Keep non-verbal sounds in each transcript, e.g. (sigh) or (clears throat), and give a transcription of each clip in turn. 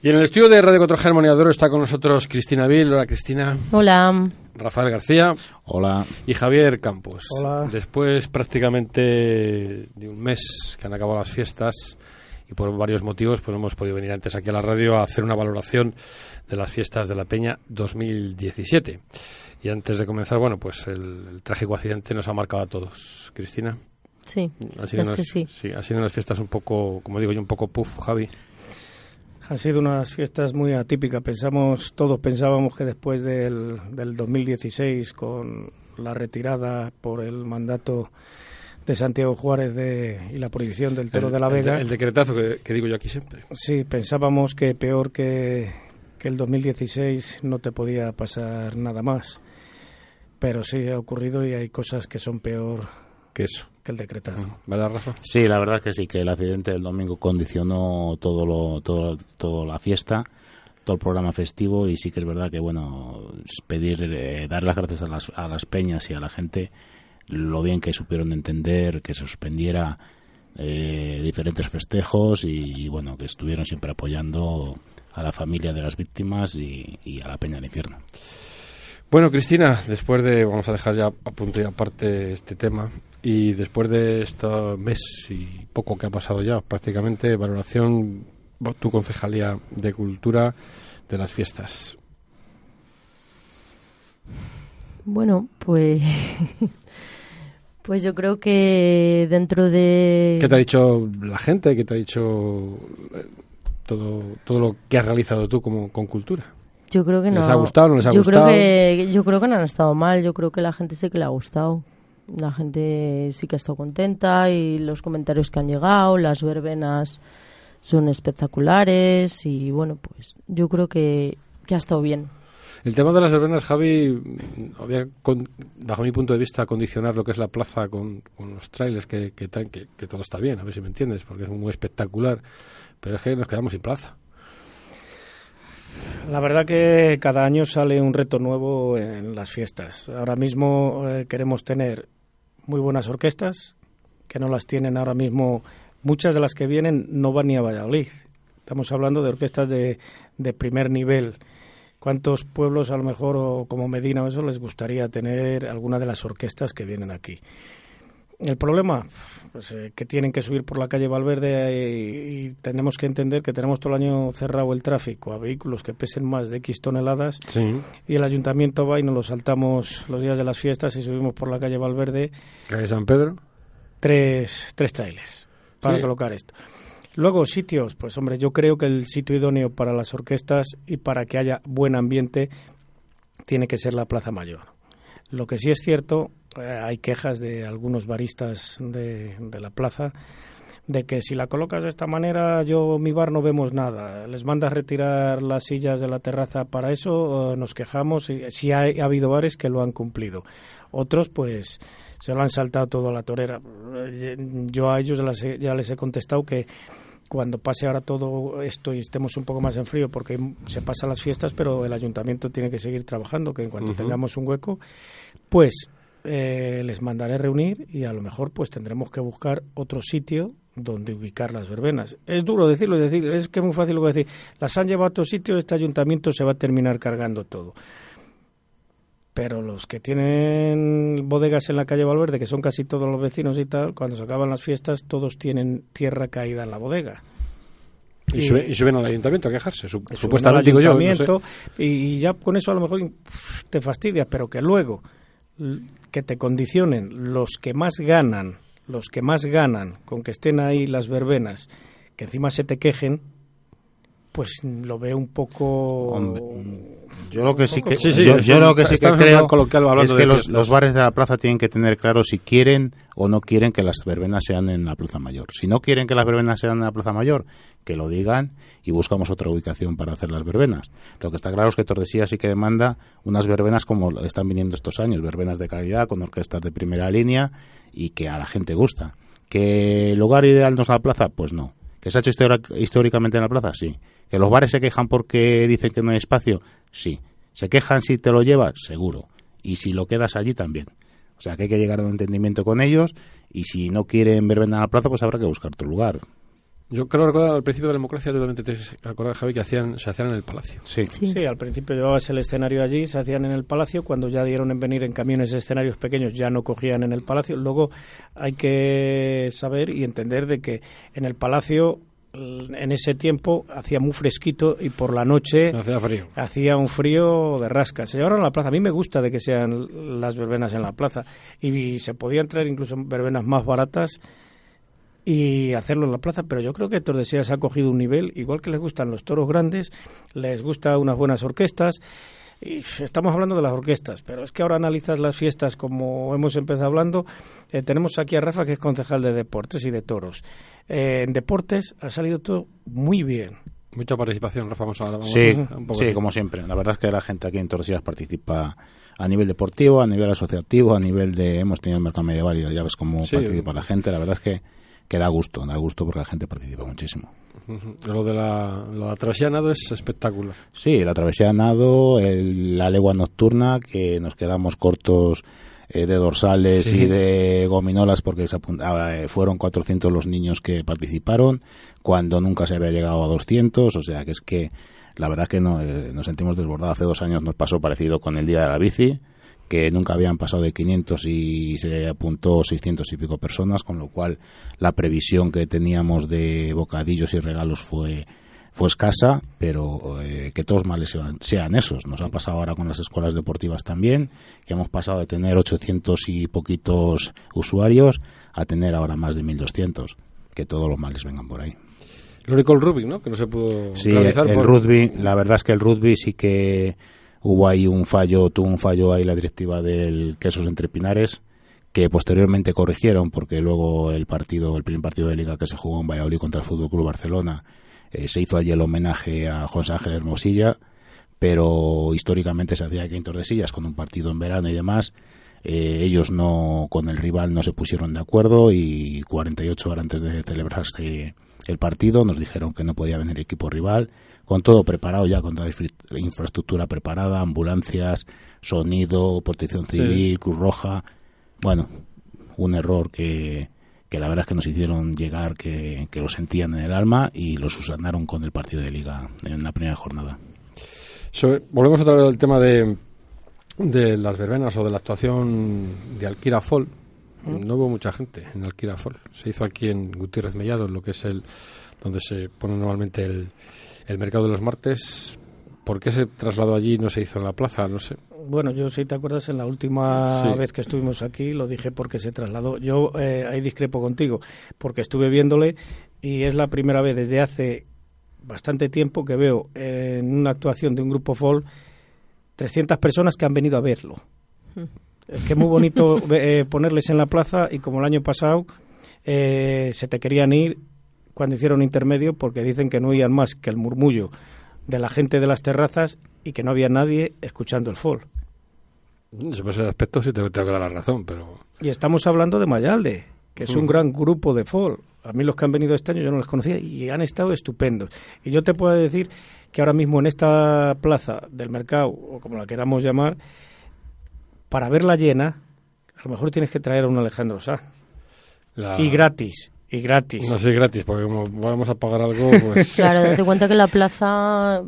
Y en el estudio de Radio 4G Armoniador está con nosotros Cristina Vil. Hola, Cristina. Hola. Rafael García. Hola. Y Javier Campos. Hola. Después prácticamente de un mes que han acabado las fiestas y por varios motivos pues hemos podido venir antes aquí a la radio a hacer una valoración de las fiestas de la Peña 2017. Y antes de comenzar, bueno, pues el, el trágico accidente nos ha marcado a todos. Cristina. Sí, Ha sido es unas- que sí. Sí, ha sido unas fiestas un poco, como digo yo, un poco puff, Javi. Han sido unas fiestas muy atípicas. Pensamos, todos pensábamos que después del, del 2016, con la retirada por el mandato de Santiago Juárez de, y la prohibición del toro El- de la el Vega, El, decretazo que, que digo yo aquí siempre. sí, pensábamos que peor que, que el 2016 no te podía pasar nada más. Pero sí ha ocurrido y hay cosas que son peor Que eso. Que el decretazo. ¿Verdad, Rafa? Sí, la verdad que sí, que el accidente del domingo condicionó todo lo, todo, toda la fiesta, todo el programa festivo y sí que es verdad que, bueno, es pedir, eh, dar las gracias a las, a las peñas y a la gente lo bien que supieron entender, que se suspendiera eh, diferentes festejos y, y, bueno, que estuvieron siempre apoyando a la familia de las víctimas y, y a la peña del infierno. Bueno, Cristina, después de, vamos a dejar ya a punto y aparte este tema, y después de este mes y poco que ha pasado ya, prácticamente, valoración, tu concejalía de cultura de las fiestas. Bueno, pues. (laughs) Pues yo creo que dentro de. ¿Qué te ha dicho la gente? ¿Qué te ha dicho eh, todo, todo lo que has realizado tú como con cultura? Yo creo que no. ¿Les ha gustado, no les ha yo gustado? Creo que, yo creo que no han estado mal. Yo creo que la gente sí que le ha gustado. La gente sí que ha estado contenta y los comentarios que han llegado, las verbenas son espectaculares y bueno, pues yo creo que, que ha estado bien. El tema de las verbenas, Javi, había, con- bajo mi punto de vista, condicionar lo que es la plaza con, con los trailers que, que, traen, que, que todo está bien, a ver si me entiendes, porque es muy espectacular, pero es que nos quedamos sin plaza. La verdad que cada año sale un reto nuevo en las fiestas. Ahora mismo eh, queremos tener muy buenas orquestas, que no las tienen ahora mismo. Muchas de las que vienen no van ni a Valladolid. Estamos hablando de orquestas de, de primer nivel. ¿Cuántos pueblos a lo mejor, o como Medina o eso, les gustaría tener alguna de las orquestas que vienen aquí? El problema, pues, eh, que tienen que subir por la calle Valverde y, y tenemos que entender que tenemos todo el año cerrado el tráfico a vehículos que pesen más de X toneladas Sí. y el ayuntamiento va y nos lo saltamos los días de las fiestas y subimos por la calle Valverde Calle San Pedro. tres, tres trailers para Sí. colocar esto. Luego, sitios, pues hombre, yo creo que el sitio idóneo para las orquestas y para que haya buen ambiente tiene que ser la Plaza Mayor. Lo que sí es cierto, eh, hay quejas de algunos baristas de, de la plaza de que si la colocas de esta manera, yo mi bar no vemos nada. Les mandas retirar las sillas de la terraza para eso, eh, nos quejamos. Y, sí ha, ha habido bares que lo han cumplido. Otros, pues, se lo han saltado todo a la torera. Eh, Yo a ellos las ya les he contestado que cuando pase ahora todo esto y estemos un poco más en frío, porque se pasan las fiestas, pero el ayuntamiento tiene que seguir trabajando, que en cuanto tengamos un hueco, pues eh, les mandaré reunir y a lo mejor pues tendremos que buscar otro sitio donde ubicar las verbenas. Es duro decirlo, es decir, es que es muy fácil lo que decir. Las han llevado a otro sitio, este ayuntamiento se va a terminar cargando todo. Pero los que tienen bodegas en la calle Valverde, que son casi todos los vecinos y tal, cuando se acaban las fiestas, todos tienen tierra caída en la bodega. Y, Y- sube- y suben al ayuntamiento a quejarse, su- supuestamente digo yo. no sé. ayuntamiento y ya con eso a lo mejor te fastidia, pero que luego que te condicionen los que más ganan, los que más ganan con que estén ahí las verbenas, que encima se te quejen, pues lo veo un poco Hombre, Yo lo que sí que, Sí, sí, yo, lo que sí que creo plan coloquial hablando es de que los, los bares de la plaza tienen que tener claro si quieren o no quieren que las verbenas sean en la Plaza Mayor. Si no quieren que las verbenas sean en la Plaza Mayor, que lo digan y buscamos otra ubicación para hacer las verbenas. Lo que está claro es que Tordesillas sí que demanda unas verbenas como están viniendo estos años, verbenas de calidad, con orquestas de primera línea y que a la gente gusta. ¿Que el lugar ideal no es la plaza? Pues no. ¿Que se ha hecho históricamente en la plaza? Sí. ¿Que los bares se quejan porque dicen que no hay espacio? Sí. ¿Se quejan si te lo llevas? Seguro. Y si lo quedas allí también. O sea que hay que llegar a un entendimiento con ellos y si no quieren verbena en la plaza, pues habrá que buscar otro lugar. Yo creo recordar al principio de la democracia, totalmente te acordás, Javi, que hacían, se hacían en el palacio. Sí. Sí. Sí, al principio llevabas el escenario allí, se hacían en el palacio, cuando ya dieron en venir en camiones escenarios pequeños ya no cogían en el palacio. Luego hay que saber y entender de que en el palacio en ese tiempo hacía muy fresquito y por la noche Hacía frío. hacía un frío de rasca. Se llevaron a la plaza. A mí me gusta de que sean las verbenas en la plaza. Y se podían traer incluso verbenas más baratas y hacerlo en la plaza, pero yo creo que Tordesillas ha cogido un nivel, igual que les gustan los toros grandes, les gusta unas buenas orquestas. Y estamos hablando de las orquestas, pero es que ahora analizas las fiestas como hemos empezado hablando. Eh, tenemos aquí a Rafa, que es concejal de deportes y de toros. Eh, en deportes ha salido todo muy bien. Mucha participación, Rafa, vamos a vamos Sí, a- un poco sí, como siempre. La verdad es que la gente aquí en Tordesillas participa a nivel deportivo, a nivel asociativo, a nivel de... Hemos tenido el mercado medieval y ya ves cómo Sí. participa la gente. La verdad es que, que da gusto, da gusto porque la gente participa muchísimo. Lo de la, travesía de nado es espectacular. Sí, la travesía de nado, el- la legua nocturna, que nos quedamos cortos eh, de dorsales Sí. y de gominolas porque se apun- ah, eh, fueron 400 los niños que participaron, cuando nunca se había llegado a 200, o sea que es que la verdad que no, eh, nos sentimos desbordados. Hace dos años nos pasó parecido con el Día de la Bici, que nunca habían pasado de 500 y se apuntó 600 y pico personas, con lo cual la previsión que teníamos de bocadillos y regalos fue fue escasa, pero eh, que todos males sean, sean esos. Nos ha pasado ahora con las escuelas deportivas también, que hemos pasado de tener 800 y poquitos usuarios a tener ahora más de 1200. Que todos los males vengan por ahí. Lo único el rugby, ¿no? Que no se pudo Sí, realizar el por- rugby, la verdad es que el rugby sí que hubo ahí un fallo, tuvo un fallo ahí la directiva del Quesos Entre Pinares, que posteriormente corrigieron porque luego el partido, el primer partido de liga que se jugó en Valladolid contra el Fútbol Club Barcelona, eh, se hizo allí el homenaje a José Ángel Hermosilla, pero históricamente se hacía aquí en Tordesillas con un partido en verano y demás. Eh, ellos no con el rival no se pusieron de acuerdo y 48 horas antes de celebrarse el partido nos dijeron que no podía venir equipo rival con todo preparado ya con toda la infra- infraestructura preparada ambulancias sonido protección Sí. civil Cruz Roja bueno un error que que la verdad es que nos hicieron llegar que, que lo sentían en el alma y lo subsanaron con el partido de liga en la primera jornada volvemos otra vez al tema de, de las verbenas o de la actuación de Alquira Fall. No hubo mucha gente en Alquira Fall. Se hizo aquí en Gutiérrez Mellado, lo que es el donde se pone normalmente el, el mercado de los martes. ¿Por qué se trasladó allí y no se hizo en la plaza? No sé. Bueno, yo si te acuerdas, en la última Sí. vez que estuvimos aquí lo dije porque se trasladó. Yo eh, ahí discrepo contigo, porque estuve viéndole y es la primera vez desde hace bastante tiempo que veo eh, en una actuación de un grupo folk 300 personas que han venido a verlo. Es que es muy bonito (laughs) eh, ponerles en la plaza y como el año pasado eh, se te querían ir cuando hicieron intermedio porque dicen que no oían más que el murmullo de la gente de las terrazas y que no había nadie escuchando el folk. Sobre ese aspecto sí te tengo que dar la razón, pero Y estamos hablando de Mayalde, que es un Ujú. gran grupo de folk. A mí los que han venido este año yo no los conocía y han estado estupendos. Y yo te puedo decir que ahora mismo en esta plaza del mercado, o como la queramos llamar, para verla llena, a lo mejor tienes que traer a un Alejandro Sá. la- Y gratis, y gratis. No sé, gratis, porque como vamos a pagar algo, (laughs) pues... Claro, date cuenta que la plaza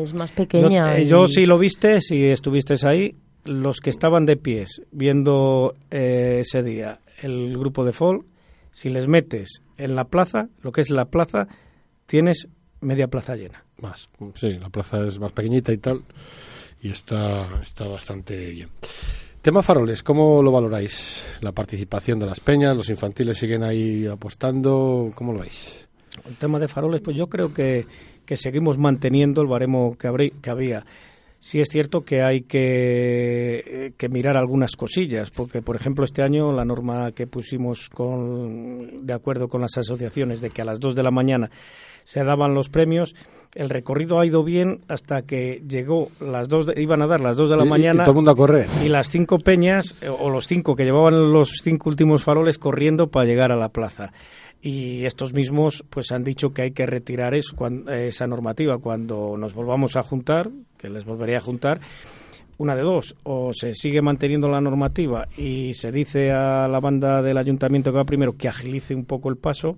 es más pequeña. eh, y- yo sí lo viste, si estuviste ahí, los que estaban de pies viendo eh, ese día el grupo de folk, si les metes en la plaza, lo que es la plaza, tienes media plaza llena. Más, sí, la plaza es más pequeñita y tal, y está, está bastante bien. Tema faroles, ¿cómo lo valoráis? La participación de las peñas, los infantiles siguen ahí apostando, ¿cómo lo veis? El tema de faroles, pues yo creo que, que seguimos manteniendo el baremo que, habrí- que había. Sí es cierto que hay que, eh, que mirar algunas cosillas, porque por ejemplo este año la norma que pusimos con, de acuerdo con las asociaciones de que a las 2 de la mañana se daban los premios, el recorrido ha ido bien hasta que llegó las dos, de- iban a dar las 2 de la Y- y mañana todo el mundo a correr. y las cinco peñas, eh, o los cinco que llevaban los cinco últimos faroles corriendo para llegar a la plaza. Y estos mismos pues han dicho que hay que retirar eso, esa normativa cuando nos volvamos a juntar, que les volveré a juntar. Una de dos, o se sigue manteniendo la normativa y se dice a la banda del ayuntamiento que va primero que agilice un poco el paso,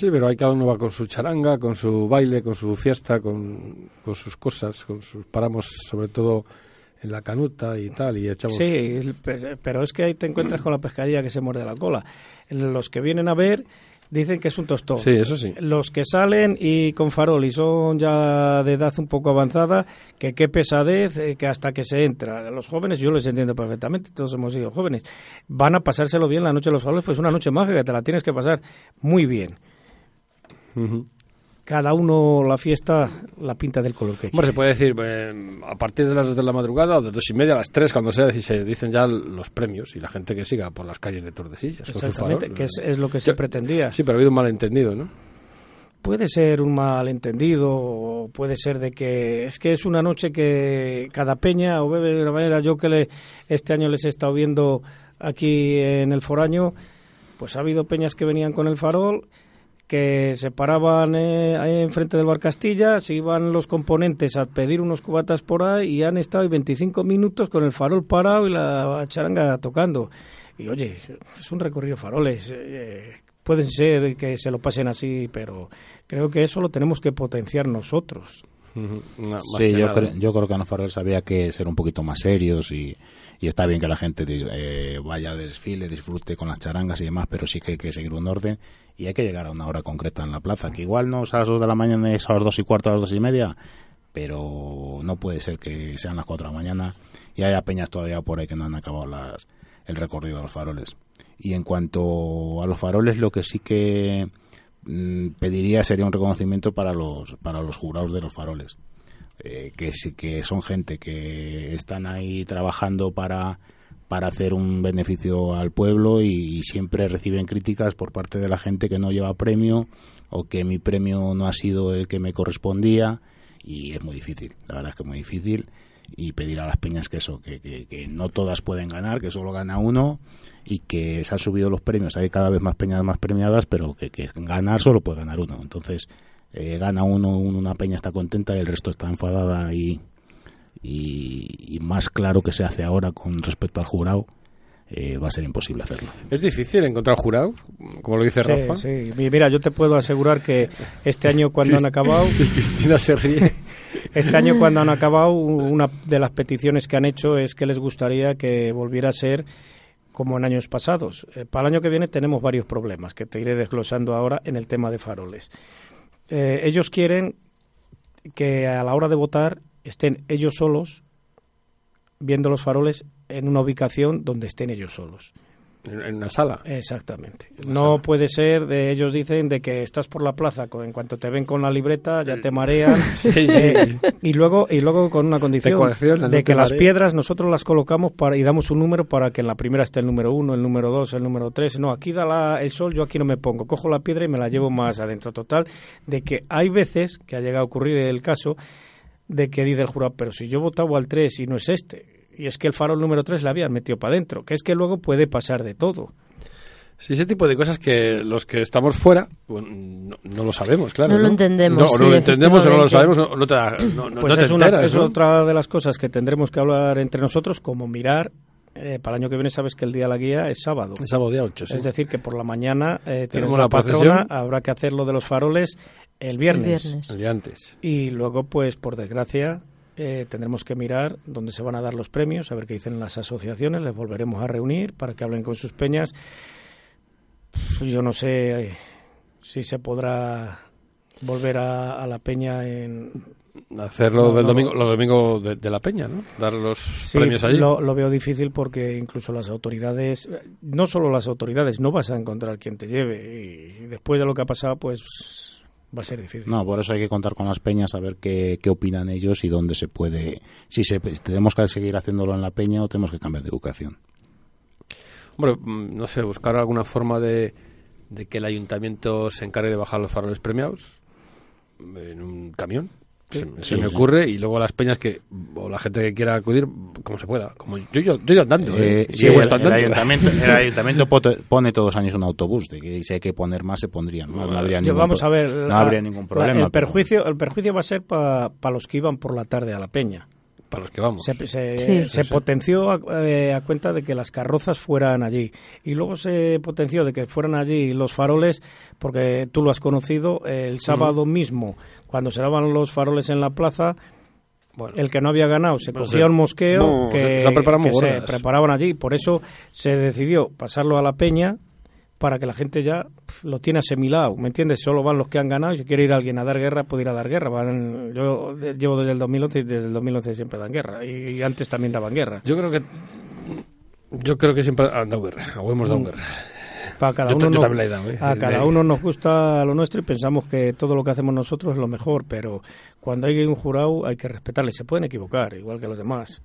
Sí, pero hay cada uno va con su charanga, con su baile, con su fiesta, con, con sus cosas, con sus paramos sobre todo en la canuta y tal y echamos Sí, pero es que ahí te encuentras con la pescadilla que se muerde la cola. Los que vienen a ver dicen que es un tostón. Sí, eso sí. Los que salen y con farol y son ya de edad un poco avanzada, que qué pesadez, eh, que hasta que se entra. Los jóvenes, yo les entiendo perfectamente, todos hemos sido jóvenes, van a pasárselo bien la noche de los faroles, pues una noche mágica, te la tienes que pasar muy bien. Cada uno la fiesta la pinta del color que Hombre, se puede decir, eh, a partir de las dos de la madrugada, o de dos y media a las tres, cuando sea, se dicen ya los premios y la gente que siga por las calles de Tordesillas. Exactamente, que es, lo que se pretendía. Sí, pero ha habido un malentendido, ¿no? Puede ser un malentendido, puede ser de que es que es una noche que cada peña o bebe de una manera. Yo que le, este año les he estado viendo aquí en el foraño, pues ha habido peñas que venían con el farol que se paraban eh, ahí enfrente del bar Castilla, se iban los componentes a pedir unos cubatas por ahí y han estado 25 minutos con el farol parado y la charanga tocando. Y oye, es un recorrido faroles. Eh, pueden ser que se lo pasen así, pero creo que eso lo tenemos que potenciar nosotros. sí, yo, yo creo que a los faroles había que ser un poquito más serios y y está bien que la gente eh, vaya a desfile, disfrute con las charangas y demás, pero sí que hay que seguir un orden y hay que llegar a una hora concreta en la plaza, que igual no es a las 2 de la mañana, es a las 2 y cuarto, a las 2 y media, pero no puede ser que sean las 4 de la mañana y haya peñas todavía por ahí que no han acabado las, el recorrido de los faroles. Y en cuanto a los faroles, lo que sí que mm, pediría sería un reconocimiento para los, para los jurados de los faroles eh, que que son gente que están ahí trabajando para para hacer un beneficio al pueblo y, siempre reciben críticas por parte de la gente que no lleva premio o que mi premio no ha sido el que me correspondía y es muy difícil, la verdad es que es muy difícil y pedir a las peñas que eso, que, que, no todas pueden ganar, que solo gana uno y que se han subido los premios, hay cada vez más peñas más premiadas, pero que, que ganar solo puede ganar uno. Entonces, eh, gana uno, una peña está contenta y el resto está enfadada y, y, más claro que se hace ahora con respecto al jurado. Eh, va a ser imposible hacerlo. ¿Es difícil encontrar jurado? Como lo dice Rafa. Sí, mira, yo te puedo asegurar que este año cuando han acabado... (laughs) Cristina se ríe. (laughs) Este año cuando han acabado, una de las peticiones que han hecho es que les gustaría que volviera a ser como en años pasados. Eh, para el año que viene tenemos varios problemas que te iré desglosando ahora en el tema de faroles. Eh, ellos quieren que a la hora de votar estén ellos solos viendo los faroles en una ubicación donde estén ellos solos. En una sala. Exactamente. no puede ser, de ellos dicen, de que estás por la plaza, en cuanto te ven con la libreta ya te marean. (laughs) Eh, y luego y luego con una condición de que las piedras nosotros las colocamos para, y damos un número para que en la primera esté el número uno, el número dos, el número tres. No, aquí da el sol, yo aquí no me pongo. Cojo la piedra y me la llevo más adentro. Total, de que hay veces, que ha llegado a ocurrir el caso, de que dice el jurado, pero si yo votaba al tres y no es este y es que el farol número 3 le habían metido para adentro, que es que luego puede pasar de todo. Sí, ese tipo de cosas que los que estamos fuera no, lo sabemos, claro. No, lo entendemos. No, lo entendemos o no lo sabemos, no, te, pues es, es otra de las cosas que tendremos que hablar entre nosotros, como mirar. Eh, para el año que viene sabes que el día de la guía es sábado. Es sábado día 8, Es decir, que por la mañana eh, tenemos la, patrona, habrá que hacer lo de los faroles el viernes. El viernes. El día antes. Y luego, pues, por desgracia, eh, tendremos que mirar dónde se van a dar los premios, a ver qué dicen las asociaciones, les volveremos a reunir para que hablen con sus peñas. Yo no sé eh, si se podrá volver a, la peña en hacerlo del domingo lo domingo de, la peña no dar los premios allí. lo, lo, veo difícil porque incluso las autoridades no solo las autoridades no vas a encontrar quien te lleve. Y después de lo que ha pasado pues va a ser difícil. No, por eso hay que contar con las peñas, a ver qué, qué opinan ellos y dónde se puede, si se, tenemos que seguir haciéndolo en la peña o tenemos que cambiar de educación. Hombre, mm, no sé, buscar alguna forma de, de que el ayuntamiento se encargue de bajar los faroles premiados en un camión se, me ocurre y luego las peñas que o la gente que quiera acudir como se pueda como yo yo, yo andando ¿eh? Eh, el, ayuntamiento el (laughs) ayuntamiento pone todos los años un autobús de que si hay que poner más se pondrían no, habría ningún, vamos a ver no habría ningún problema el perjuicio el perjuicio va a ser para los que iban por la tarde a la peña para los que vamos. Se, se- Sí. se Sí, sí. potenció a, eh, a cuenta de que las carrozas fueran allí. Y luego se potenció de que fueran allí los faroles, porque tú lo has conocido, el sábado mismo, cuando se daban los faroles en la plaza, Bueno, el que no había ganado se cogía un mosqueo no, que, se- se que se preparaban allí. Por eso se decidió pasarlo a la peña para que la gente ya lo tiene asimilado, ¿me entiendes? Solo van los que han ganado y si quiere ir alguien a dar guerra, puede ir a dar guerra. Van- yo llevo desde el 2011 y desde el 2011 siempre dan guerra y, y antes también daban guerra. yo creo que yo creo que siempre han dado guerra, o hemos dado Mm. guerra. Para cada Yo uno yo nos- dado, ¿eh? a cada uno nos gusta lo nuestro y pensamos que todo lo que hacemos nosotros es lo mejor, pero cuando hay un jurado hay que respetarle, se pueden equivocar, igual que los demás.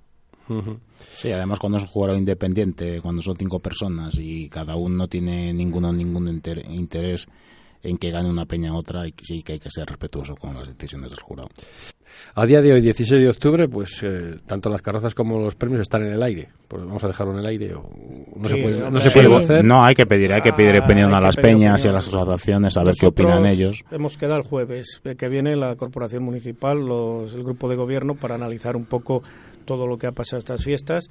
Sí, además cuando es un jugador independiente, cuando son cinco personas y cada uno no tiene ninguno ningún inter- interés en que gane una peña a otra, y que sí que hay que ser respetuoso con las decisiones del jurado. A día de hoy, 16 de octubre, pues eh, tanto las carrozas como los premios están en el aire. Pues vamos a dejarlo en el aire. O no Sí, se puede, no se Sí. puede hacer. No, hay que pedir, hay que pedir Ah, opinión a las peñas y a las asociaciones a ver qué opinan ellos. Hemos quedado el jueves, eh, que viene la Corporación Municipal, los, el grupo de gobierno, para analizar un poco todo lo que ha pasado estas fiestas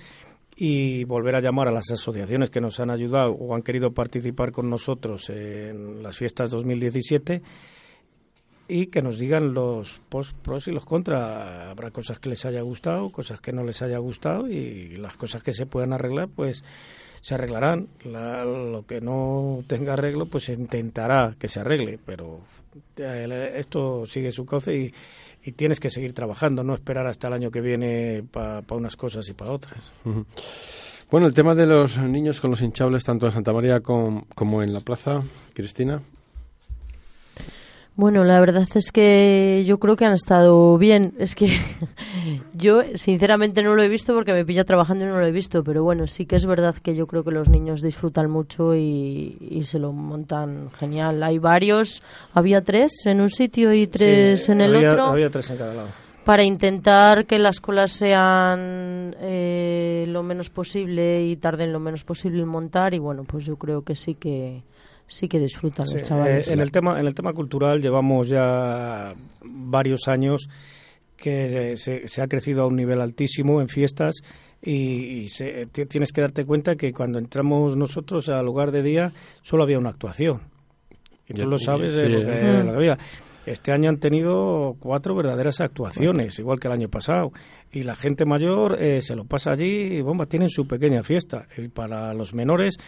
y volver a llamar a las asociaciones que nos han ayudado o han querido participar con nosotros en las fiestas 2017 y que nos digan los pos- pros y los contras. Habrá cosas que les haya gustado, cosas que no les haya gustado y las cosas que se puedan arreglar, pues se arreglarán. La- lo que no tenga arreglo, pues se intentará que se arregle, pero eh, esto sigue su cauce y, y tienes que seguir trabajando, no esperar hasta el año que viene para unas cosas y para otras. Bueno, el tema de los niños con los hinchables, tanto en Santa María com- como en la plaza, Cristina. Bueno, la verdad es que yo creo que han estado bien. Es que (laughs) yo sinceramente no lo he visto porque me pilla trabajando y no lo he visto, pero bueno, sí que es verdad que yo creo que los niños disfrutan mucho y, y se lo montan genial. Hay varios, había tres en un sitio y tres Sí, en el había- otro, Había tres en cada lado. para intentar que las colas sean eh, lo menos posible y tarden lo menos posible en montar y bueno, pues yo creo que sí que sí que disfrutan Sí, los chavales. eh, en el tema en el tema cultural llevamos ya varios años que se, se ha crecido a un nivel altísimo en fiestas y, y se- ti- tienes que darte cuenta que cuando entramos nosotros al lugar de día solo había una actuación y Ya- tú lo sabes de lo, eh. que, Mm. lo que había este año han tenido cuatro verdaderas actuaciones, igual que el año pasado. Y la gente mayor eh, se lo pasa allí y bomba, tienen su pequeña fiesta. Y para los menores,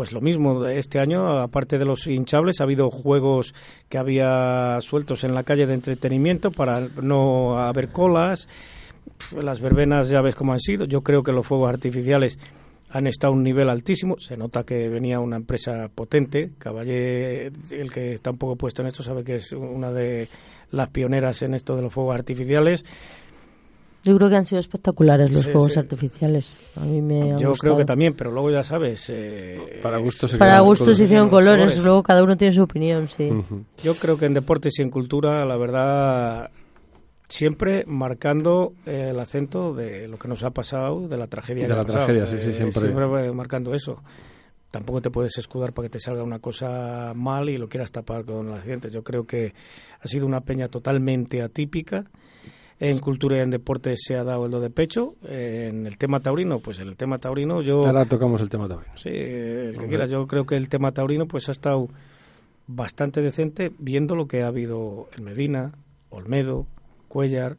pues lo mismo. Este año, aparte de los hinchables, ha habido juegos que había sueltos en la calle de entretenimiento para no haber colas. Las verbenas ya ves cómo han sido. Yo creo que los fuegos artificiales han estado a un nivel altísimo. Se nota que venía una empresa potente. Caballé, el que está un poco puesto en esto, sabe que es una de las pioneras en esto de los fuegos artificiales. Yo creo que han sido espectaculares los Sí, fuegos sí. artificiales. A mí me Yo creo que también, pero luego ya sabes. eh, Para gustos se Para gustos colores. hicieron colores, colores. luego cada uno tiene su opinión, sí. Yo creo que en deportes y en cultura, la verdad, siempre marcando eh, el acento de lo que nos ha pasado, de la tragedia. De que la ha pasado. tragedia, sí, sí, Eh, siempre. eh, marcando eso. Tampoco te puedes escudar para que te salga una cosa mal y lo quieras tapar con el accidente. Yo creo que ha sido una peña totalmente atípica. En cultura y en deportes se ha dado el do de pecho. En el tema taurino, pues en el tema taurino yo... Ahora tocamos el tema también. Sí, el que quiera. Yo creo que el tema taurino pues ha estado bastante decente viendo lo que ha habido en Medina, Olmedo, Cuellar.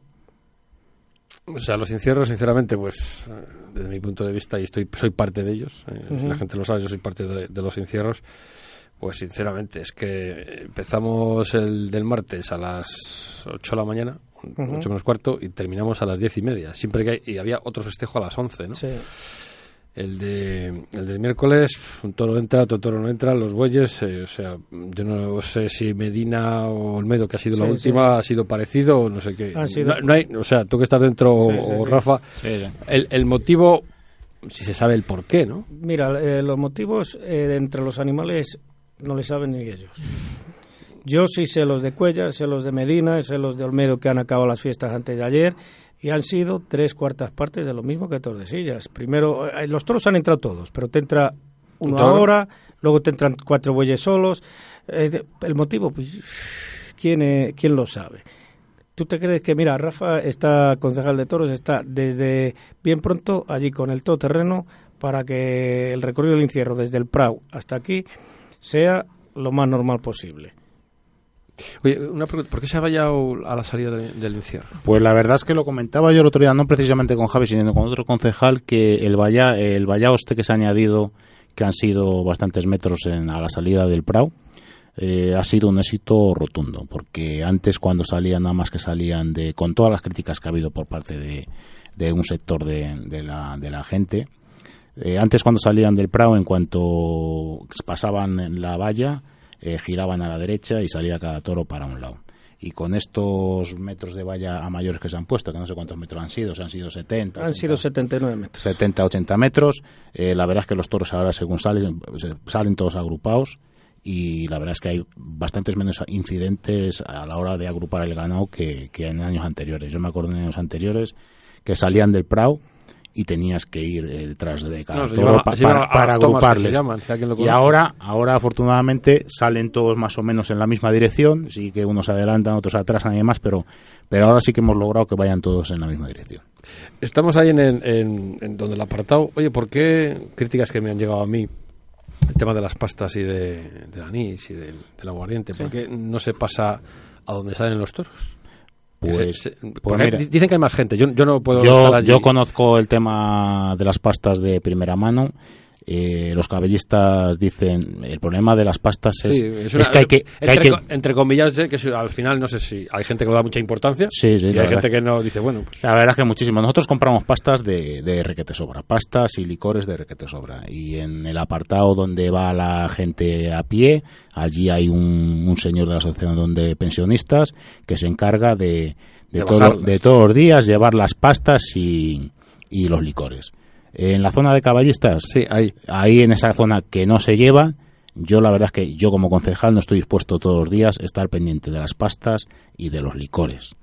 O sea, los encierros, sinceramente, pues, desde mi punto de vista, y estoy, soy parte de ellos, eh, la gente lo sabe, yo soy parte de, de los encierros, pues, sinceramente, es que empezamos el del martes a las 8 de la mañana, Ujú. 8 menos cuarto, y terminamos a las 10 y media. Siempre que hay, y había otro festejo a las 11, ¿no? Sí. El de el del miércoles, un toro entra, otro toro no entra, los bueyes, eh, o sea, yo no sé si Medina o Olmedo, que ha sido la Sí, última, ha sido parecido o no sé qué. Sido- No, no hay, o sea, tú que estás dentro Sí, o, sí, o sí. Rafa, el, el motivo, si se sabe el por qué, ¿no? Mira, eh, los motivos eh, entre los animales no le saben ni ellos. Yo sí sé los de Cuellar, sé los de Medina, sé los de Olmedo que han acabado las fiestas antes de ayer y han sido tres cuartas partes de lo mismo que Tordesillas. Primero, eh, los toros han entrado todos, pero te entra uno ahora, luego te entran cuatro bueyes solos. Eh, el motivo, pues, ¿quién, eh, ¿quién lo sabe? ¿Tú te crees que, mira, Rafa está, concejal de toros, está desde bien pronto allí con el todoterreno para que el recorrido del encierro desde el Prau hasta aquí sea lo más normal posible? Oye, una pregunta, ¿por qué se ha vallado a la salida de- del encierro? Pues la verdad es que lo comentaba yo el otro día, no precisamente con Javi, sino con otro concejal, que el valla, el vallado este que se ha añadido, que han sido bastantes metros en, a la salida del Prau, eh, ha sido un éxito rotundo, porque antes cuando salían, nada más que salían de, con todas las críticas que ha habido por parte de, de un sector de, de la, de la gente, eh, antes cuando salían del Prado, en cuanto pasaban en la valla, eh, giraban a la derecha y salía cada toro para un lado. Y con estos metros de valla a mayores que se han puesto, que no sé cuántos metros han sido, si han sido 70. Han 80, sido 79 metros. 70, 80 metros. Eh, la verdad es que los toros ahora, según salen, se- salen todos agrupados y la verdad es que hay bastantes menos incidentes a la hora de agrupar el ganado que, que en años anteriores. Yo me acuerdo en años anteriores que salían del Prado y tenías que ir eh, detrás de cada No, toro pa- para, agruparles. llaman, si alguien lo y ahora, ahora afortunadamente salen todos más o menos en la misma dirección, sí que unos adelantan, otros atrasan y demás, pero, pero ahora sí que hemos logrado que vayan todos en la misma dirección. Estamos ahí en, en- en- en donde el apartado. Oye, ¿por qué críticas que me han llegado a mí? El tema de las pastas y de, del anís y del, del aguardiente. ¿Por qué no se pasa a donde salen los toros? Pues, se- se- pues mira. dicen que hay más gente. Yo, yo no puedo Yo, estar allí. yo conozco el tema de las pastas de primera mano. Eh, los cabellistas dicen el problema de las pastas es, Sí, es, una- que hay que, que hay entre, que- co- entre comillas, que al final no sé si hay gente que le da mucha importancia Sí, sí, y hay gente que no dice, bueno, pues La verdad es que muchísimo. Nosotros compramos pastas de, de requete sobra, pastas y licores de requete sobra. Y en el apartado donde va la gente a pie, allí hay un, un señor de la asociación de pensionistas que se encarga de, de, De todo- de todos los días llevar las pastas y, y los licores. En la zona de caballistas, sí, ahí. ahí en esa zona que no se lleva, yo la verdad es que yo como concejal no estoy dispuesto todos los días a estar pendiente de las pastas y de los licores.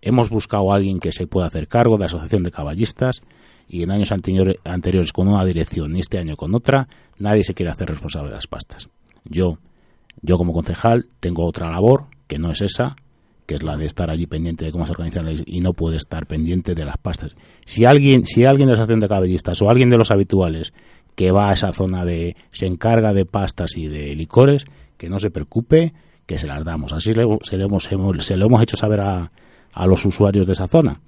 Hemos buscado a alguien que se pueda hacer cargo de la Asociación de Caballistas y en años anteriores, anteriores con una dirección y este año con otra, nadie se quiere hacer responsable de las pastas. Yo, yo como concejal tengo otra labor que no es esa, que es la de estar allí pendiente de cómo se organizan las- y no puede estar pendiente de las pastas. Si alguien, si alguien de la Asociación de Caballistas o alguien de los habituales que va a esa zona de se encarga de pastas y de licores, que no se preocupe, que se las damos. Así le- se, le hemos, hemos- se lo hemos hecho saber a, a los usuarios de esa zona.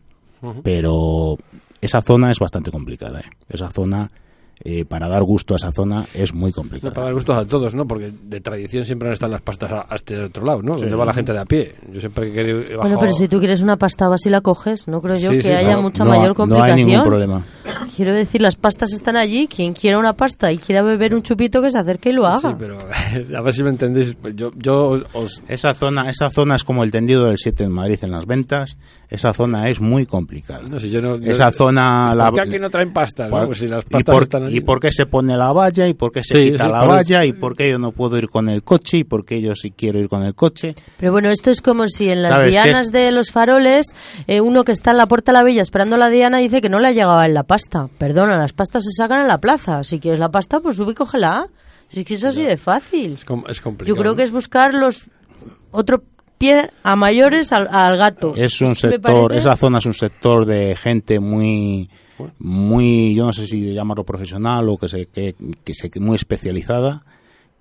Pero esa zona es bastante complicada. ¿eh? Esa zona, eh, para dar gusto a esa zona, es muy No, complicada. para dar gustos a todos, ¿no? Porque de tradición siempre han estado las pastas a- hasta el otro lado, ¿no? Sí. Donde va la gente de a pie. Yo siempre que he querido- he Bueno, bajado- pero si tú quieres una pasta vas y la coges, no creo yo Sí, que sí, haya claro. mucha no, mayor no complicación. hay ningún problema. Quiero decir, las pastas están allí. Quien quiera una pasta y quiera beber un chupito, que se acerque y lo haga. Sí, pero (laughs) a ver si me entendéis. Yo, yo os... Esa zona, esa zona es como el tendido del 7 en Madrid en las ventas. Esa zona es muy complicada. No sé, yo no... Esa zona... ¿Por qué aquí no traen pastas? no? Pues si las ¿Y, por, están allí. ¿Y por qué se pone la valla? ¿Y por qué se Sí, quita sí, la valla? ¿Y por qué yo no puedo ir con el coche? ¿Y por qué yo sí quiero ir con el coche? Pero bueno, esto es como si en las ¿Sabes qué dianas es? de los faroles, eh, uno que está en la puerta de la villa esperando a la diana dice que no le ha llegado en la pasta. Perdona, las pastas se sacan en la plaza. Si quieres la pasta, pues sube y cógela. Si es que es así de fácil. Es, com- es complicado. Yo creo que es buscar los otro pie a mayores al, al gato. Es un sector, esa zona es un sector de gente muy, muy, yo no sé si llamarlo profesional o que se, que, que se muy especializada,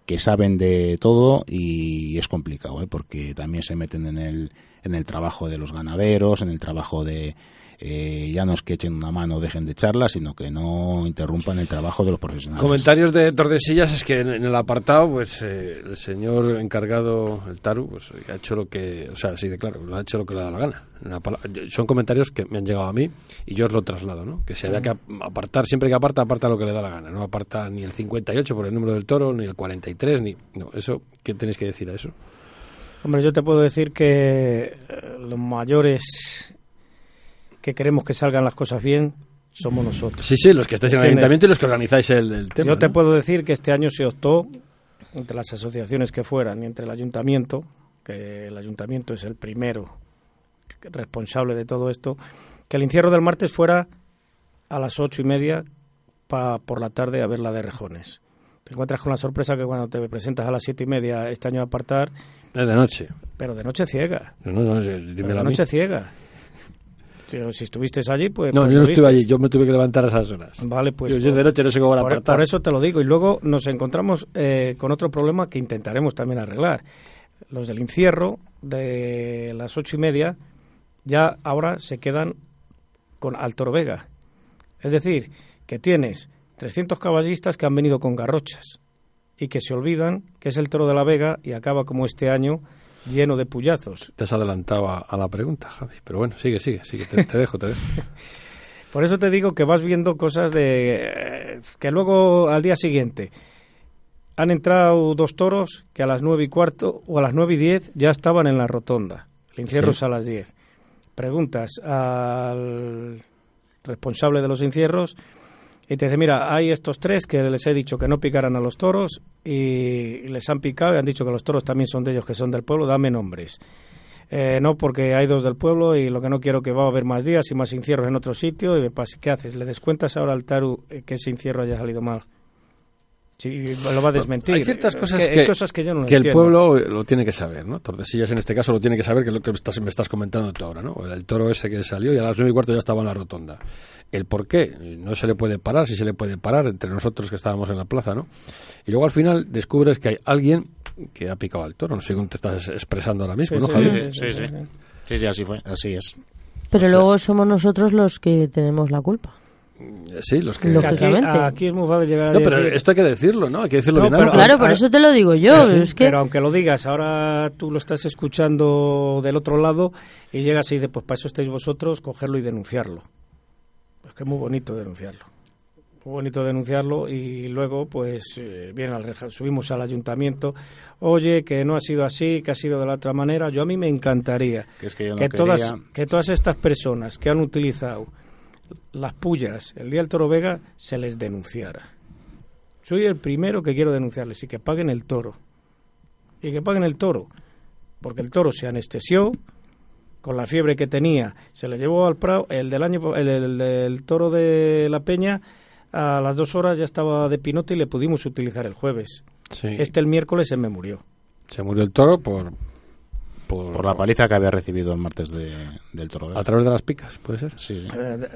que saben de todo y es complicado, ¿eh? porque también se meten en el, en el trabajo de los ganaderos, en el trabajo de eh, ya no es que echen una mano o dejen de echarla, sino que no interrumpan el trabajo de los profesionales. Comentarios de Tordesillas es que en, en el apartado, pues eh, el señor encargado, el Taru, pues ha hecho lo que, o sea, sí, de claro, lo ha hecho lo que le da la gana. Una son comentarios que me han llegado a mí y yo os lo traslado, ¿no? Que se había que ap- apartar, siempre que aparta, aparta lo que le da la gana. No aparta ni el 58 por el número del toro, ni el 43, ni. No, eso, ¿qué tenéis que decir a eso? Hombre, yo te puedo decir que eh, los mayores que queremos que salgan las cosas bien somos nosotros. Sí, sí, los que estáis en el ayuntamiento y los que organizáis el, el tema. Yo te ¿no? puedo decir que este año se optó entre las asociaciones que fueran y entre el ayuntamiento, que el ayuntamiento es el primero responsable de todo esto, que el encierro del martes fuera a las ocho y media pa- por la tarde a ver la de Rejones. te encuentras con la sorpresa que cuando te presentas a las siete y media este año a apartar... Es de noche. Pero de noche ciega. No, no, no, de noche ciega. Si, estuviste allí, pues... No, pues yo no estuve allí, yo me tuve que levantar a esas horas. Vale, pues... Yo, de noche no sé cómo la por, por, eso te lo digo. Y luego nos encontramos eh, con otro problema que intentaremos también arreglar. Los del encierro de las ocho y media ya ahora se quedan con Altor Vega. Es decir, que tienes 300 caballistas que han venido con garrochas y que se olvidan que es el toro de la Vega y acaba como este año lleno de puyazos. Te has adelantado a, la pregunta, Javi. Pero bueno, sigue, sigue, sigue. Te, dejo, te dejo. (laughs) Por eso te digo que vas viendo cosas de... que luego al día siguiente han entrado dos toros que a las nueve y cuarto o a las nueve y diez ya estaban en la rotonda. El encierro a las diez. Preguntas al responsable de los encierros y te dice, mira, hay estos tres que les he dicho que no picaran a los toros y les han picado y han dicho que los toros también son de ellos, que son del pueblo, dame nombres. Eh, no, porque hay dos del pueblo y lo que no quiero que va a haber más días y más encierros en otro sitio. Y ¿qué haces? ¿Le descuentas ahora al Taru que ese encierro haya salido mal? Sí, lo va a desmentir. Hay ciertas cosas que, cosas que, yo no que el pueblo lo tiene que saber, ¿no? Tordesillas en este caso lo tiene que saber, que es lo que me estás, me estás comentando tú ahora, ¿no? El toro ese que salió y a las nueve y cuarto ya estaba en la rotonda. El por qué, no se le puede parar, si se le puede parar entre nosotros que estábamos en la plaza, ¿no? Y luego al final descubres que hay alguien que ha picado al toro, no sé cómo te estás expresando ahora mismo, ¿no, Javier? Sí sí. sí, sí, así fue, así es. Pero luego somos nosotros los que tenemos la culpa. Sí, los que... Lógicamente. Aquí, es muy fácil llegar a No, pero esto hay que decirlo, ¿no? Hay que decirlo bien Claro, por eso te lo digo yo. es que... Pero aunque lo digas, ahora tú lo estás escuchando del otro lado y llegas y dices, pues para eso estáis vosotros, cogerlo y denunciarlo. Es que es muy bonito denunciarlo. Muy bonito denunciarlo y luego, pues, eh, bien, al, subimos al ayuntamiento. Oye, que no ha sido así, que ha sido de la otra manera. Yo a mí me encantaría que, todas, que todas estas personas que han utilizado las pullas el día del Toro Vega se les denunciara. Soy el primero que quiero denunciarles y que paguen el toro. Y que paguen el toro. Porque el toro se anestesió con la fiebre que tenía. Se le llevó al Prado. El del año, el, del toro de la Peña, a las dos horas ya estaba de pinote y le pudimos utilizar el jueves. Este el miércoles se me murió. Se murió el toro por, por, la paliza que había recibido el martes del toro. ¿A través de las picas, puede ser? Sí, sí.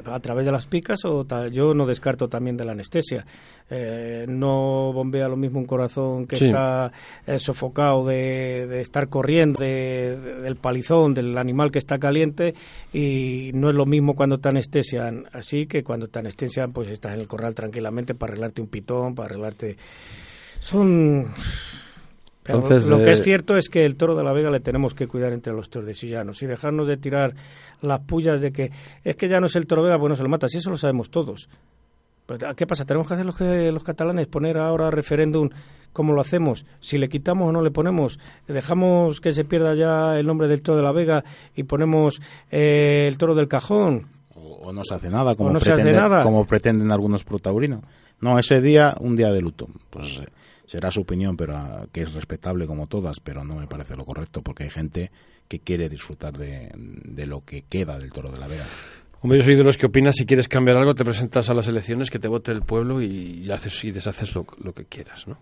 A través de las picas o yo no descarto también de la anestesia. Eh, no bombea lo mismo un corazón que está eh, sofocado de, estar corriendo, del palizón, del animal que está caliente y no es lo mismo cuando te anestesian así que cuando te anestesian pues estás en el corral tranquilamente para arreglarte un pitón, para arreglarte... Son lo que es eh, cierto es que el toro de la Vega le tenemos que cuidar entre los tordesillanos y dejarnos de tirar las pullas de que es que ya no es el toro Vega, bueno, se lo mata. Si eso lo sabemos todos. ¿Qué pasa? ¿Tenemos que hacer los, que, los catalanes? ¿Poner ahora referéndum? ¿Cómo lo hacemos? Si le quitamos o no le ponemos, dejamos que se pierda ya el nombre del toro de la Vega y ponemos eh, el toro del cajón. O, no se hace nada, como, nada. como pretenden algunos protaurinos. No, ese día, un día de luto. Pues eh, será su opinión, pero ah, que es respetable como todas, pero no me parece lo correcto porque hay gente que quiere disfrutar de, lo que queda del Toro de la Vega. Hombre, yo soy de los que opinas, si quieres cambiar algo, te presentas a las elecciones, que te vote el pueblo y, haces y deshaces lo, lo que quieras, ¿no?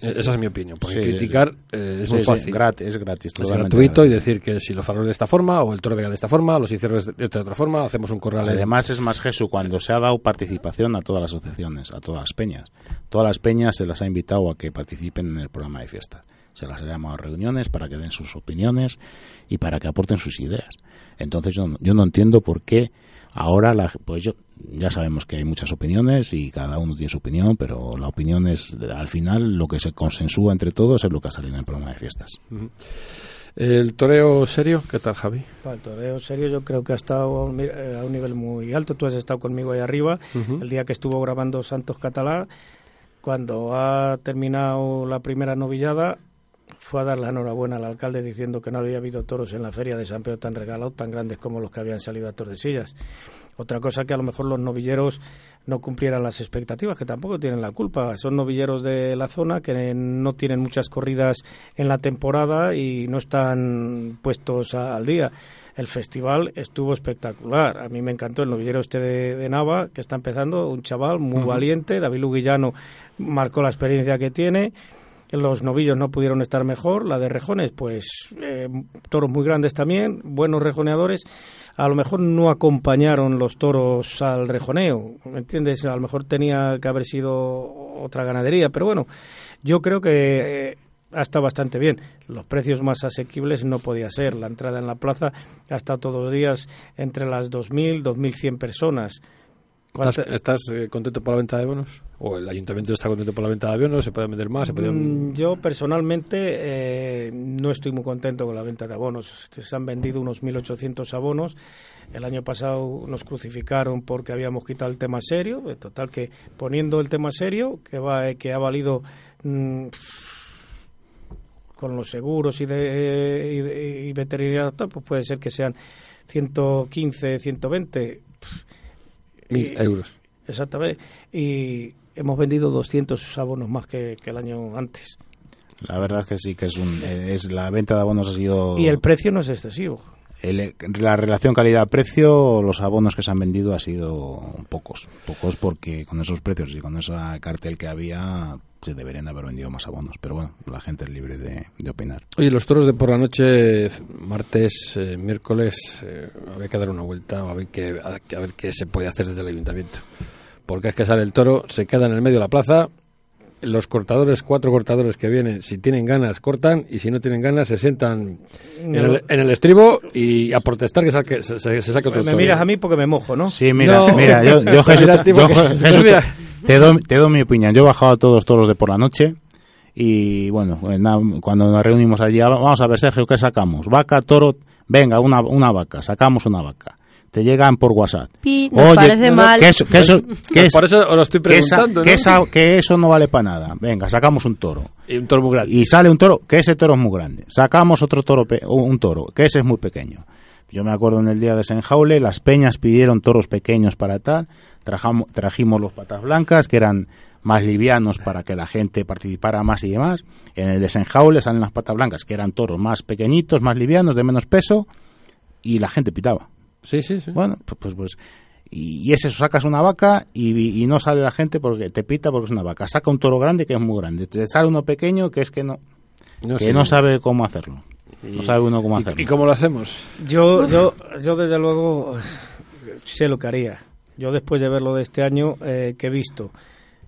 Esa es mi opinión, porque criticar eh, es muy fácil. es gratis, es gratuito y decir que si lo faroles de esta forma o el toro vega de esta forma, los hicieron de, otra forma, hacemos un corral. Además es más Jesús cuando se ha dado participación a todas las asociaciones, a todas las peñas. Todas las peñas se las ha invitado a que participen en el programa de fiestas. Se las ha llamado a reuniones para que den sus opiniones y para que aporten sus ideas. Entonces yo, yo no entiendo por qué Ahora, la, pues yo, ya sabemos que hay muchas opiniones y cada uno tiene su opinión, pero la opinión es, al final, lo que se consensúa entre todos es lo que ha salido en el programa de fiestas. ¿El toreo serio? ¿Qué tal, Javi? El toreo serio yo creo que ha estado a un, eh, nivel muy alto. Tú has estado conmigo ahí arriba el día que estuvo grabando Santos Catalá. Cuando ha terminado la primera novillada, fue a dar la enhorabuena al alcalde diciendo que no había habido toros en la feria de San Pedro tan regalados, tan grandes como los que habían salido a Tordesillas. Otra cosa que a lo mejor los novilleros no cumplieran las expectativas, que tampoco tienen la culpa. Son novilleros de la zona que no tienen muchas corridas en la temporada y no están puestos al día. El festival estuvo espectacular. A mí me encantó el novillero este de, Nava, que está empezando, un chaval muy valiente. David Luguillano marcó la experiencia que tiene los novillos no pudieron estar mejor, la de rejones, pues eh, toros muy grandes también, buenos rejoneadores, a lo mejor no acompañaron los toros al rejoneo, ¿me entiendes? A lo mejor tenía que haber sido otra ganadería, pero bueno, yo creo que eh, ha estado bastante bien. Los precios más asequibles no podía ser. La entrada en la plaza ha estado todos los días entre las 2.000, 2.100 personas. ¿Estás, eh, contento por la venta de bonos? ¿O el ayuntamiento está contento por la venta de abonos? ¿Se puede vender más? Mm, yo personalmente eh, no estoy muy contento con la venta de abonos. Se han vendido unos 1.800 abonos. El año pasado nos crucificaron porque habíamos quitado el tema serio. Total que poniendo el tema serio, que, va, eh, que ha valido... Mm, con los seguros y, de, y, veterinaria, pues puede ser que sean 115, 120 Mil euros. Exactamente. Y hemos vendido 200 abonos más que, el año antes. La verdad es que sí, que es, un, es la venta de abonos ha sido... Y el precio no es excesivo. la relación calidad-precio, los abonos que se han vendido ha sido pocos. Pocos porque con esos precios y con ese cartel que había, se deberían haber vendido más abonos. Pero bueno, la gente es libre de, opinar. Oye, los toros de por la noche, martes, eh, miércoles, eh, había que dar una vuelta a ver, qué, a ver qué se puede hacer desde el ayuntamiento. Porque es que sale el toro, se queda en el medio de la plaza, los cortadores, cuatro cortadores que vienen, si tienen ganas, cortan y si no tienen ganas, se sientan en, el, estribo y a protestar que saque, se, saque otro Me miras a mí porque me mojo, ¿no? Sí, mira, mira, yo, yo, (laughs) Jesús, (laughs) te, doy, te doy mi opinión. Yo he bajado a todos todos de por la noche y bueno, pues cuando nos reunimos allí, vamos a ver, Sergio, ¿qué sacamos? Vaca, toro, venga, una, una vaca, sacamos una vaca te llegan por WhatsApp. Pi, parece mal. Que eso, que eso, (laughs) que por eso os lo estoy preguntando. Que, ¿no? que, eso no vale para nada. Venga, sacamos un toro. Y un toro muy grande. Y sale un toro, que ese toro es muy grande. Sacamos otro toro, un toro, que ese es muy pequeño. Yo me acuerdo en el día de Senjaule, las peñas pidieron toros pequeños para tal. Trajamos, trajimos los patas blancas, que eran más livianos para que la gente participara más y demás. En el de Senjaule salen las patas blancas, que eran toros más pequeñitos, más livianos, de menos peso, y la gente pitaba. Sí, sí, sí. Bueno, pues, pues, pues y, es eso, sacas una vaca y, no sale la gente porque te pita porque es una vaca. Saca un toro grande que es muy grande. Te sale uno pequeño que es que no, que no sabe cómo hacerlo. No sabe uno cómo hacerlo. ¿Y cómo lo hacemos? Yo, yo, yo desde luego sé lo que haría. Yo después de verlo de este año eh, que he visto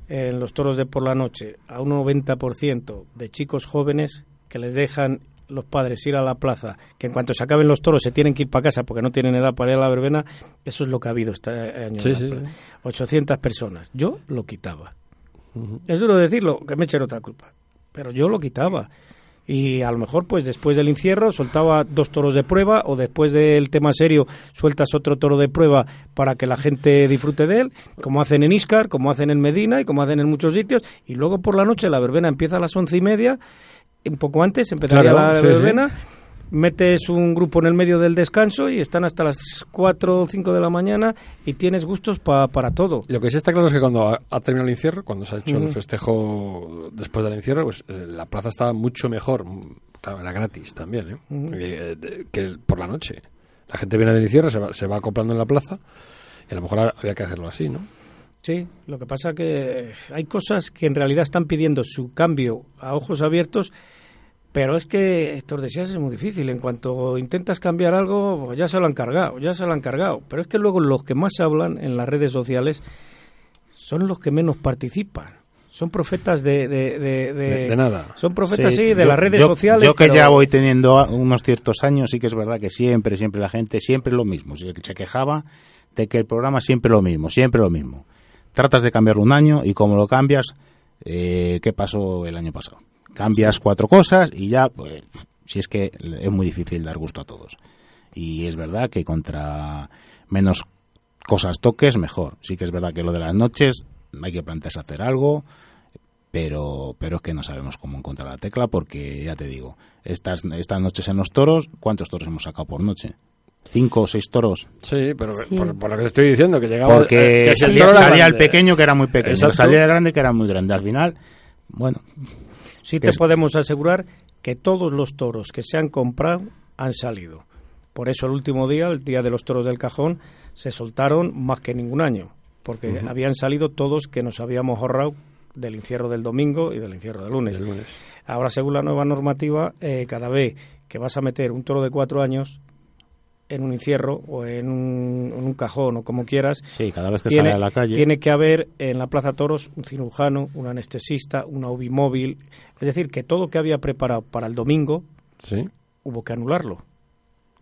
en los toros de por la noche a un 90% de chicos jóvenes que les dejan los padres ir a la plaza, que en cuanto se acaben los toros se tienen que ir para casa porque no tienen edad para ir a la verbena, eso es lo que ha habido este año. 800 personas. Yo lo quitaba. Es duro decirlo, que me echen otra culpa. Pero yo lo quitaba. Y a lo mejor, pues después del encierro, soltaba dos toros de prueba, o después del tema serio, sueltas otro toro de prueba para que la gente disfrute de él, como hacen en Iscar, como hacen en Medina y como hacen en muchos sitios. Y luego por la noche la verbena empieza a las once y media un poco antes, empezaría la verbena. Metes un grupo en el medio del descanso y están hasta las 4 o 5 de la mañana y tienes gustos para todo. Lo que sí está claro es que cuando ha, terminado el encierro, cuando se ha hecho el festejo después del encierro, pues eh, la plaza estaba mucho mejor. Claro, era gratis también, ¿eh? eh que por la noche. La gente viene del encierro, se va, se va acoplando en la plaza y a lo mejor había que hacerlo así, ¿no? Sí, lo que pasa que hay cosas que en realidad están pidiendo su cambio a ojos abiertos, pero es que Tordesillas es muy difícil. En cuanto intentas cambiar algo, pues ya se lo han cargado, ya se lo han cargado. Pero es que luego los que más hablan en las redes sociales son los que menos participan son profetas de de, nada. Son profetas, sí, de las redes sociales. Yo que ya voy teniendo unos ciertos años, sí que es verdad que siempre, siempre la gente, siempre lo mismo. Se quejaba de que el programa siempre lo mismo, siempre lo mismo tratas de cambiarlo un año y como lo cambias, eh, ¿qué pasó el año pasado? Cambias cuatro cosas y ya, pues, si es que es muy difícil dar gusto a todos. Y es verdad que contra menos cosas toques, mejor. Sí que es verdad que lo de las noches hay que plantearse hacer algo, pero pero es que no sabemos cómo encontrar la tecla porque ya te digo estas estas noches en los toros cuántos toros hemos sacado por noche cinco o seis toros Sí, pero Por, por lo que te estoy diciendo, que llegaba... porque eh, el salía, toro era salía el pequeño que era muy pequeño. Exacto. salía el grande que era muy grande. Al final bueno Sí te es- podemos asegurar que todos los toros que se han comprado han salido. Por eso el último día, el día de los toros del cajón, se soltaron más que ningún año, porque habían salido todos que nos habíamos ahorrado del encierro del domingo y del encierro del lunes. El lunes. Ahora, según la nueva normativa, eh, cada vez que vas a meter un toro de cuatro años en un encierro o en un, en un cajón o como quieras, sí cada vez que tiene, sale a la calle tiene que haber en la Plaza Toros un cirujano, un anestesista, una UBI móvil. Es decir, que todo que había preparado para el domingo Sí. hubo que anularlo.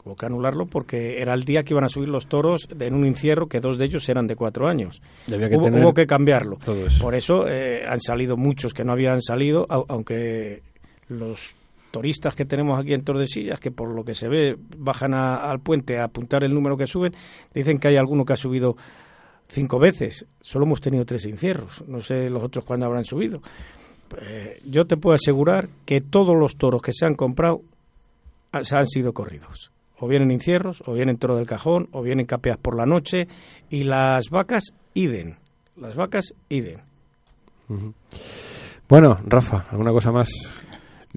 Hubo que anularlo porque era el día que iban a subir los toros en un encierro que dos de ellos eran de cuatro años. Que hubo, que cambiarlo. todo eso. Por eso eh, han salido muchos que no habían salido, au- aunque los turistas que tenemos aquí en Tordesillas, que por lo que se ve bajan al puente a apuntar el número que suben, dicen que hay alguno que ha subido cinco veces. Solo hemos tenido tres encierros. No sé los otros cuándo habrán subido. Eh, yo te puedo asegurar que todos los toros que se han comprado han, han sido corridos. O vienen encierros, o vienen toro del cajón, o vienen capeas por la noche. Y las vacas, iden. Las vacas, iden. Bueno, Rafa, ¿alguna cosa más?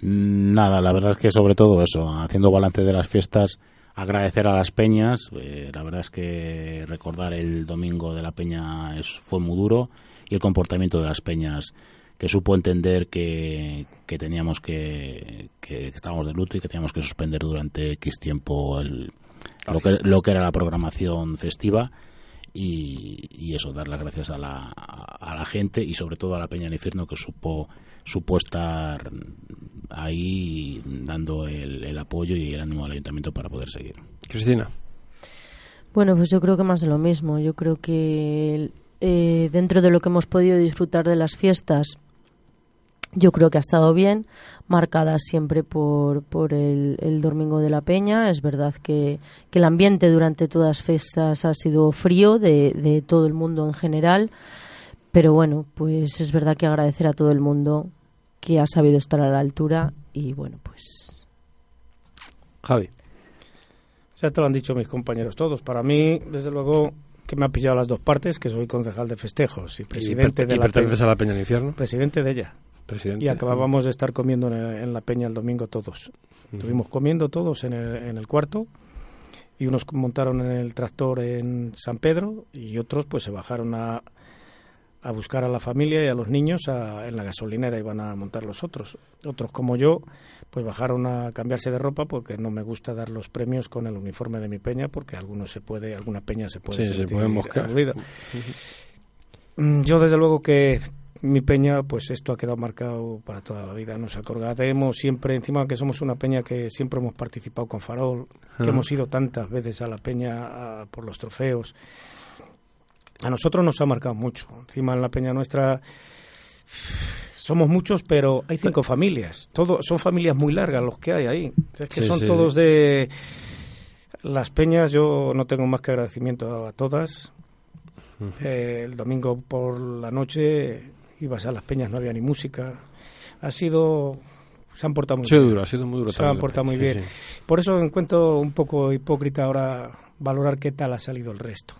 Mm, Nada, la verdad es que sobre todo eso, haciendo balance de las fiestas, agradecer a las peñas. eh, la verdad es que recordar el domingo de la peña es, fue muy duro y el comportamiento de las peñas que supo entender que, que teníamos que, que, que estábamos de luto y que teníamos que suspender durante X tiempo el, lo, que, lo que era la programación festiva y, y eso, dar las gracias a la, a la gente y sobre todo a la Peña del Infierno que supo, supo estar ahí dando el, el apoyo y el ánimo al ayuntamiento para poder seguir. Cristina. Bueno, pues yo creo que más de lo mismo. Yo creo que eh, dentro de lo que hemos podido disfrutar de las fiestas, yo creo que ha estado bien, marcada siempre por, por el, el Domingo de la Peña. Es verdad que, que el ambiente durante todas las fiestas ha sido frío de, de todo el mundo en general, pero bueno, pues es verdad que agradecer a todo el mundo que ha sabido estar a la altura y bueno, pues Javi. Ya te lo han dicho mis compañeros todos. Para mí, desde luego, que me ha pillado las dos partes, que soy concejal de festejos y presidente y, per- de y la perteneces Peña. a la Peña del Infierno. Presidente de ella. Presidente. Y acabábamos de estar comiendo en, en la Peña el domingo todos. Estuvimos comiendo todos en el, en el cuarto y unos montaron en el tractor en San Pedro y otros pues se bajaron a, a buscar a la familia y a los niños a- en la gasolinera y van a montar los otros. Otros como yo pues bajaron a cambiarse de ropa porque no me gusta dar los premios con el uniforme de mi peña porque algunos se puede, alguna peña se puede Sí, se sentir puede mosquear. aludida. Mm, Yo desde luego que mi peña, pues esto ha quedado marcado para toda la vida. Nos acordaremos siempre, encima que somos una peña que siempre hemos participado con Farol, que hemos ido tantas veces a la peña a- por los trofeos. A nosotros nos ha marcado mucho. Encima en la peña nuestra somos muchos, pero hay cinco familias. Todo, son familias muy largas los que hay ahí. Es que Sí, son sí, todos sí. de las peñas. Yo no tengo más que agradecimiento a todas. Eh, el domingo por la noche ibas a las peñas, no había ni música. Ha sido. Se han portado muy sido bien. duro, ha sido muy duro. Se también han portado muy bien. sí, Por eso encuentro un poco hipócrita ahora valorar qué tal ha salido el resto.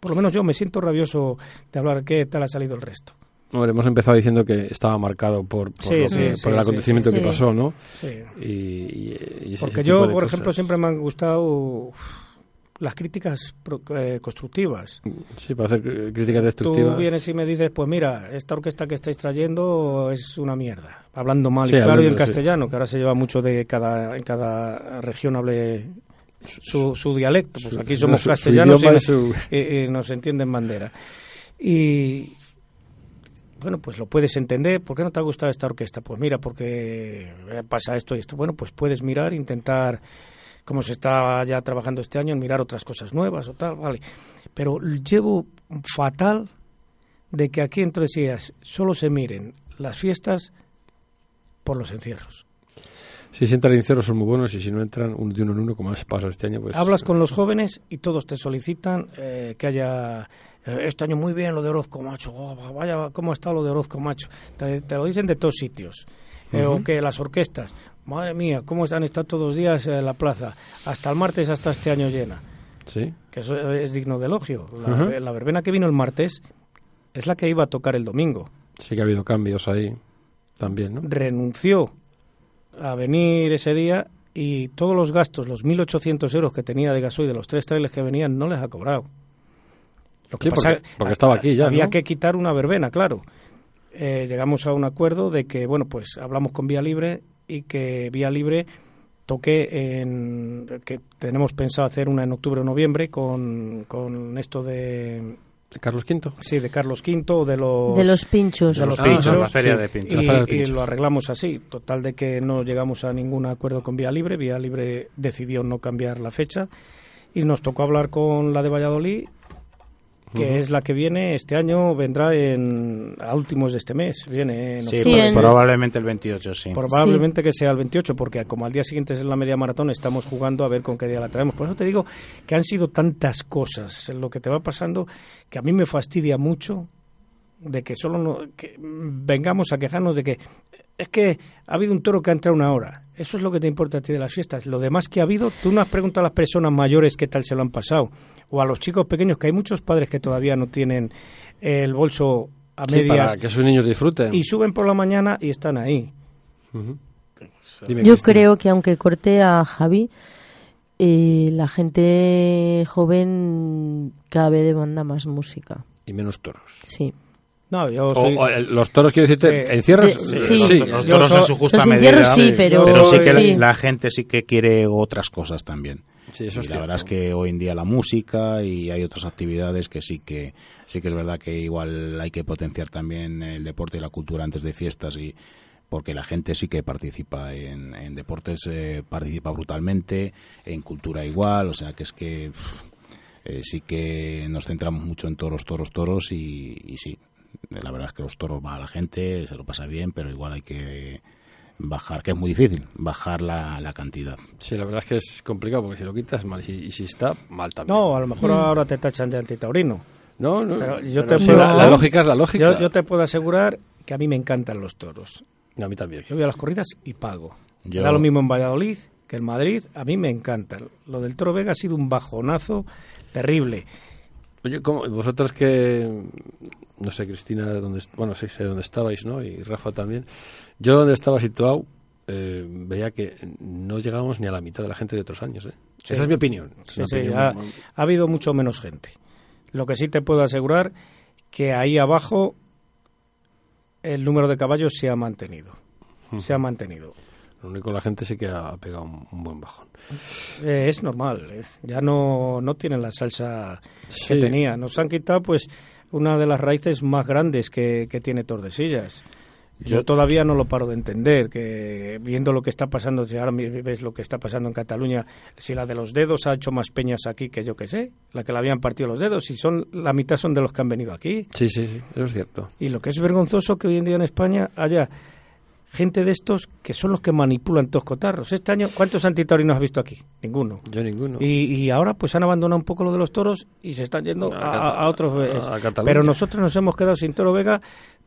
Por lo menos yo me siento rabioso de hablar qué tal ha salido el resto. Hombre, hemos empezado diciendo que estaba marcado por, por, Sí, lo que- sí, por el acontecimiento que pasó, ¿no? Sí. Y, y- y Porque yo, por cosas. ejemplo, siempre me han gustado las críticas eh, constructivas. Sí, para hacer críticas destructivas. Tú vienes y me dices, pues mira, esta orquesta que estáis trayendo es una mierda. Hablando mal Sí, y claro y hablando, en sí. castellano, que ahora se lleva mucho de cada, en cada región hable su, su dialecto. Pues aquí somos castellanos y, y- y nos entienden bandera. Y bueno, pues lo puedes entender. ¿Por qué no te ha gustado esta orquesta? Pues mira, porque eh, pasa esto y esto. Bueno, pues puedes mirar, intentar, como se está ya trabajando este año, en mirar otras cosas nuevas o tal, vale. Pero llevo fatal de que aquí en Tres Días solo se miren las fiestas por los encierros. Si entran inceros son muy buenos y si no entran un- de uno en uno, como has pasado este año, pues... Hablas con los jóvenes y todos te solicitan eh, que haya eh, este año muy bien lo de Orozco Macho, oh, vaya, ¿cómo ha estado lo de Orozco Macho? Te, te lo dicen de todos sitios. Eh, O que las orquestas, madre mía, ¿cómo han estado todos los días en la plaza? Hasta el martes, hasta este año llena. Sí. Que eso es digno de elogio. La, la verbena que vino el martes es la que iba a tocar el domingo. Sí que ha habido cambios ahí también, ¿no? renunció a venir ese día y todos los gastos, los 1.800 euros que tenía de gasoil de los tres trailers que venían, no les ha cobrado. Lo Sí, porque- porque estaba aquí ya, Había ¿no? que quitar una verbena, claro. Eh, llegamos a un acuerdo de que, bueno, pues hablamos con Vía Libre y que Vía Libre toque en... que tenemos pensado hacer una en octubre o noviembre con, con esto de... ¿De Carlos V? Sí, de Carlos V o de los... De los pinchos. de los Ah, pinchos, la feria sí. de pinchos. Y, La feria de y pinchos. lo arreglamos así. Total de que no llegamos a ningún acuerdo con Vía Libre. Vía Libre decidió no cambiar la fecha. Y nos tocó hablar con la de Valladolid, que es la que viene este año, vendrá en, a últimos de este mes. Viene en Sí, Sí, pro- en- probablemente el 28, sí. Probablemente que sea el 28, porque como al día siguiente es la media maratón, estamos jugando a ver con qué día la traemos. Por eso te digo que han sido tantas cosas en lo que te va pasando que a mí me fastidia mucho de que solo no, que vengamos a quejarnos de que es que ha habido un toro que ha entrado una hora. Eso es lo que te importa a ti de las fiestas. Lo demás que ha habido, tú no has preguntado a las personas mayores qué tal se lo han pasado. O a los chicos pequeños, que hay muchos padres que todavía no tienen el bolso a Sí, medias para que sus niños disfruten. y suben por la mañana y están ahí. Dime, Yo Cristina. creo que aunque corte a Javi, eh, la gente joven cada vez demanda más música. Y menos toros. Sí. No, yo O- soy... o el- los toros, quiero decirte, Sí. encierros. De- eh, sí. sí, Los, los Yo toros en soy- su justa Los medida. entierros sí, pero- pero sí que la gente sí que quiere otras cosas también. Sí, eso Y es la cierto. verdad es que hoy en día la música y hay otras actividades que sí que sí que es verdad que igual hay que potenciar también el deporte y la cultura antes de fiestas y porque la gente sí que participa en, en deportes eh, participa brutalmente en cultura igual o sea que es que eh, sí que nos centramos mucho en toros toros toros y, y sí la verdad es que los toros va a la gente se lo pasa bien pero igual hay que bajar que es muy difícil bajar la, la cantidad Sí, la verdad es que es complicado porque si lo quitas mal y si, y si está mal también. No, a lo mejor ahora te tachan de antitaurino. no, no. Pero yo pero te puedo- la, la lógica es la lógica. Yo, yo te puedo asegurar que a mí me encantan los toros. A mí también. Yo voy a las corridas y pago. Yo- Da lo mismo en Valladolid que en Madrid. A mí me encantan. Lo del Toro Vega ha sido un bajonazo terrible. Oye, ¿cómo? vosotros que. No sé, Cristina, dónde, bueno, sí, sé dónde estabais, ¿no? Y Rafa también. Yo, donde estaba situado, eh, veía que no llegábamos ni a la mitad de la gente de otros años, ¿eh? Sí. Esa es mi opinión. Es Sí, una sí, opinión ha, muy- ha habido mucho menos gente. Lo que sí te puedo asegurar que ahí abajo el número de caballos se ha mantenido. Se ha mantenido. Lo único, la gente sí que ha pegado un, un buen bajón. Eh, es normal, es- ya no, no tienen la salsa que Sí. tenía. Nos han quitado pues una de las raíces más grandes que, que tiene Tordesillas. Yo, Yo- todavía no lo paro de entender, que viendo lo que está pasando, si ahora ves lo que está pasando en Cataluña, si la de los dedos ha hecho más peñas aquí que yo que sé, la que le habían partido los dedos, si son la mitad son de los que han venido aquí. Sí, sí, sí, eso es cierto. Y lo que es vergonzoso que hoy en día en España haya gente de estos que son los que manipulan todos cotarros. Este año, ¿cuántos antitaurinos has visto aquí? Ninguno. Yo ninguno. Y, y ahora pues han abandonado un poco lo de los toros y se están yendo A a, a otros. a- eh, pero nosotros nos hemos quedado sin Toro Vega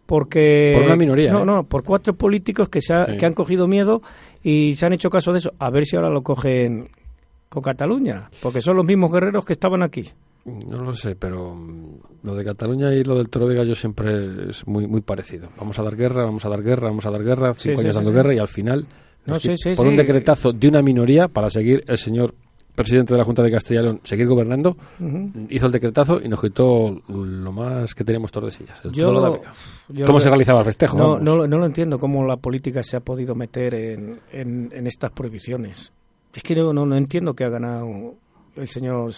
porque... Por una minoría, No, ¿eh? no, por cuatro políticos que, se ha- Sí. que han cogido miedo y se han hecho caso de eso. A ver si ahora lo cogen con Cataluña, porque son los mismos guerreros que estaban aquí. No lo sé, pero mm, lo de Cataluña y lo del Toro Vega yo siempre es muy muy parecido. Vamos a dar guerra, vamos a dar guerra, vamos a dar guerra, cinco sí, años sí, dando sí. guerra y al final, No, por un decretazo de una minoría para seguir el señor presidente de la Junta de Castilla y León, seguir gobernando, hizo el decretazo y nos quitó lo más que teníamos Tordesillas, el Yo, de yo ¿Cómo lo- se realizaba el festejo? No, no, no lo entiendo cómo la política se ha podido meter en, en, en estas prohibiciones. Es que no, no, no entiendo que ha ganado el señor...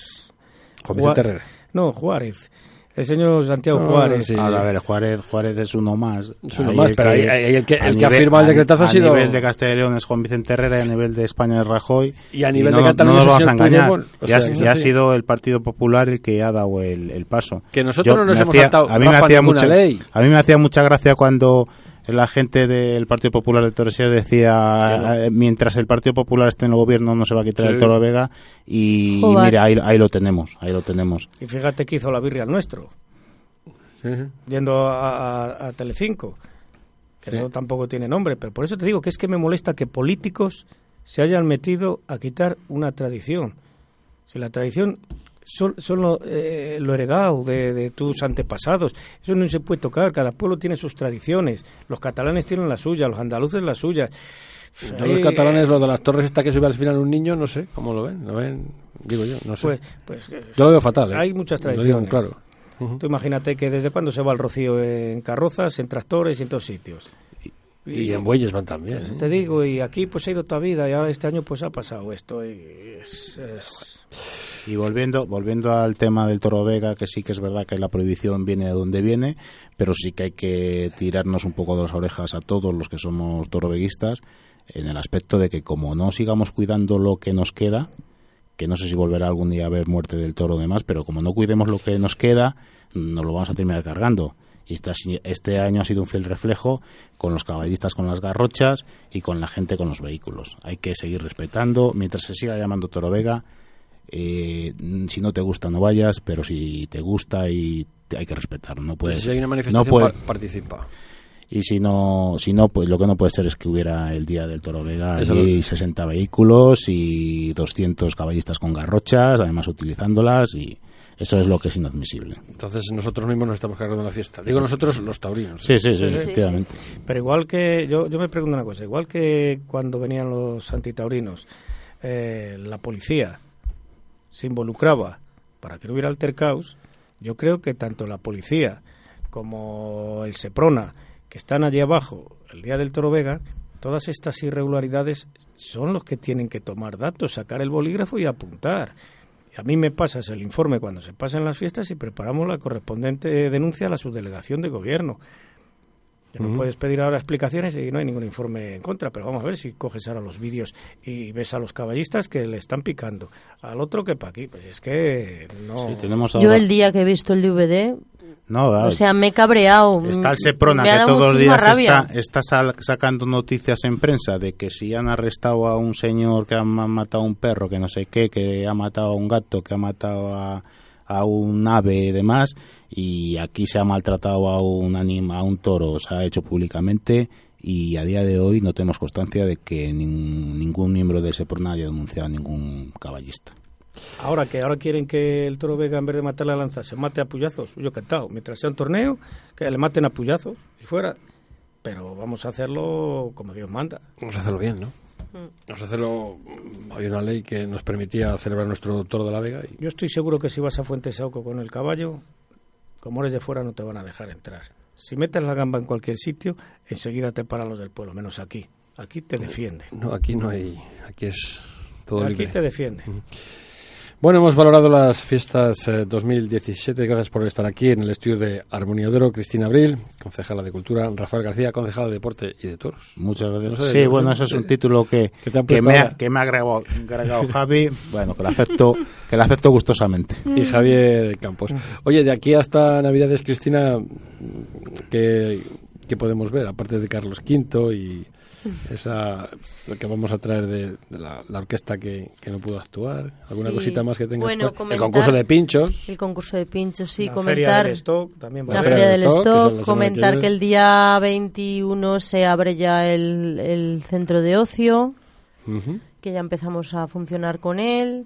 S- Juan Vicente Juá- Herrera. No, Juárez. El señor Santiago No, Juárez. sí. A ver, Juárez, Juárez es uno más. Es uno Ahí más, el pero que- ahí- el que- a el que ha firmado el a- decretazo ha a sido- nivel de Castilla y León es Juan Vicente Herrera y a nivel de España es Rajoy. Y a nivel no, de Cataluña no nos el vamos a engañar. Puigdemont. O sea, ya ha sido el Partido Popular el que ha dado el, el paso. Que nosotros Yo no nos hemos hacía- saltado a mí me hacía ninguna mucha ley. a mí me hacía mucha gracia cuando la gente del Partido Popular de Torresía decía eh, mientras el Partido Popular esté en el gobierno no se va a quitar Sí. el Toro Vega y, mira ahí, ahí lo tenemos ahí lo tenemos Y fíjate que hizo la birria al nuestro. Yendo a, a, a Telecinco, que Sí. eso tampoco tiene nombre, pero por eso te digo que es que me molesta que políticos se hayan metido a quitar una tradición. Si la tradición son, son lo, eh, lo heredado de, de tus antepasados, eso no se puede tocar, cada pueblo tiene sus tradiciones, los catalanes tienen la suya, los andaluces la suya. Yo los Ahí, catalanes, lo de las torres esta que sube al final un niño, no sé, ¿cómo lo ven? ¿Lo ven? Digo yo, no sé. Pues, pues, eh, yo lo veo fatal, ¿eh? hay muchas Lo digo tradiciones. claro. Tú imagínate que desde cuándo se va el rocío en carrozas, en tractores y en todos sitios. Y en bueyes van también. Pues ¿eh? te digo, y aquí pues ha ido toda vida y ahora este año pues ha pasado esto y es, es- Y volviendo, volviendo al tema del toro Vega, que sí que es verdad que la prohibición viene de donde viene, pero sí que hay que tirarnos un poco de las orejas a todos los que somos toroveguistas en el aspecto de que como no sigamos cuidando lo que nos queda, que no sé si volverá algún día a haber muerte del toro o demás, pero como no cuidemos lo que nos queda, nos lo vamos a terminar cargando. Y esta- este año ha sido un fiel reflejo con los caballistas con las garrochas y con la gente con los vehículos. Hay que seguir respetando, mientras se siga llamando Toro Vega, eh, si no te gusta no vayas, pero si te gusta y te- hay que respetar. No puedes, si hay una no manifestación, puede- par- participa. y si no, si no, pues lo que no puede ser es que hubiera el día del Toro Vega allí 60 vehículos y 200 caballistas con garrochas, además utilizándolas y eso es lo que es inadmisible. Entonces nosotros mismos nos estamos cargando la fiesta. Digo nosotros, los taurinos. Sí, sí, sí, Sí, sí. efectivamente. Pero igual que, yo, yo me pregunto una cosa, igual que cuando venían los antitaurinos, eh, la policía se involucraba para que no hubiera altercaos, yo creo que tanto la policía como el Seprona, que están allí abajo el día del Toro Vega, todas estas irregularidades son los que tienen que tomar datos, sacar el bolígrafo y apuntar. A mí me pasas el informe cuando se pasan las fiestas y preparamos la correspondiente denuncia a la subdelegación de gobierno. Que puedes pedir ahora explicaciones y no hay ningún informe en contra, pero vamos a ver si coges ahora los vídeos y ves a los caballistas que le están picando, al otro que para aquí, pues es que no... Sí, tenemos Yo el día que he visto el DVD, No, o sea, me he cabreado. Está el Seprona que todos los días rabia. está, está sal- sacando noticias en prensa de que si han arrestado a un señor que ha ma- matado a un perro, que no sé qué, que ha matado a un gato, que ha matado a, a un ave y demás, y aquí se ha maltratado a un anima, a un toro, se ha hecho públicamente y a día de hoy no tenemos constancia de que nin- ningún miembro de Seprona haya denunciado a ningún caballista. Ahora que ahora quieren que el toro Vega en vez de matar la lanza se mate a puñazos, yo cantado, mientras sea un torneo, que le maten a puñazos y fuera. Pero vamos a hacerlo como Dios manda. Vamos a hacerlo bien, ¿no? Vamos a hacerlo... Hay una ley que nos permitía celebrar nuestro toro de la Vega y Yo estoy seguro que si vas a Fuente Sauco con el caballo, como eres de fuera no te van a dejar entrar. Si metes la gamba en cualquier sitio, enseguida te paran los del pueblo, menos aquí. Aquí te defienden. no, aquí no hay... Aquí es todo Aquí libre. te defienden. Bueno, hemos valorado las fiestas eh, 2017. Gracias por estar aquí en el estudio de Armonía de Oro. Cristina Abril, concejala de Cultura. Rafael García, concejala de Deporte y de Toros. Muchas gracias. No sé, sí, no bueno, ese es un eh, título que, que que me, ha, que me ha agregado, agregado (laughs) Javi. Bueno, que lo acepto, que lo acepto gustosamente. Y Javier Campos. Oye, de aquí hasta Navidades, Cristina, ¿qué, qué podemos ver? Aparte de Carlos V y (laughs) esa lo que vamos a traer de, de la, la orquesta que, que no pudo actuar. ¿Alguna Sí. cosita más que tenga? Bueno, El comentar- concurso de pinchos. El concurso de pinchos, sí, la comentar. feria del stock también va a La feria del stock, que que comentar que el día 21 se abre ya el, el centro de ocio, que ya empezamos a funcionar con él.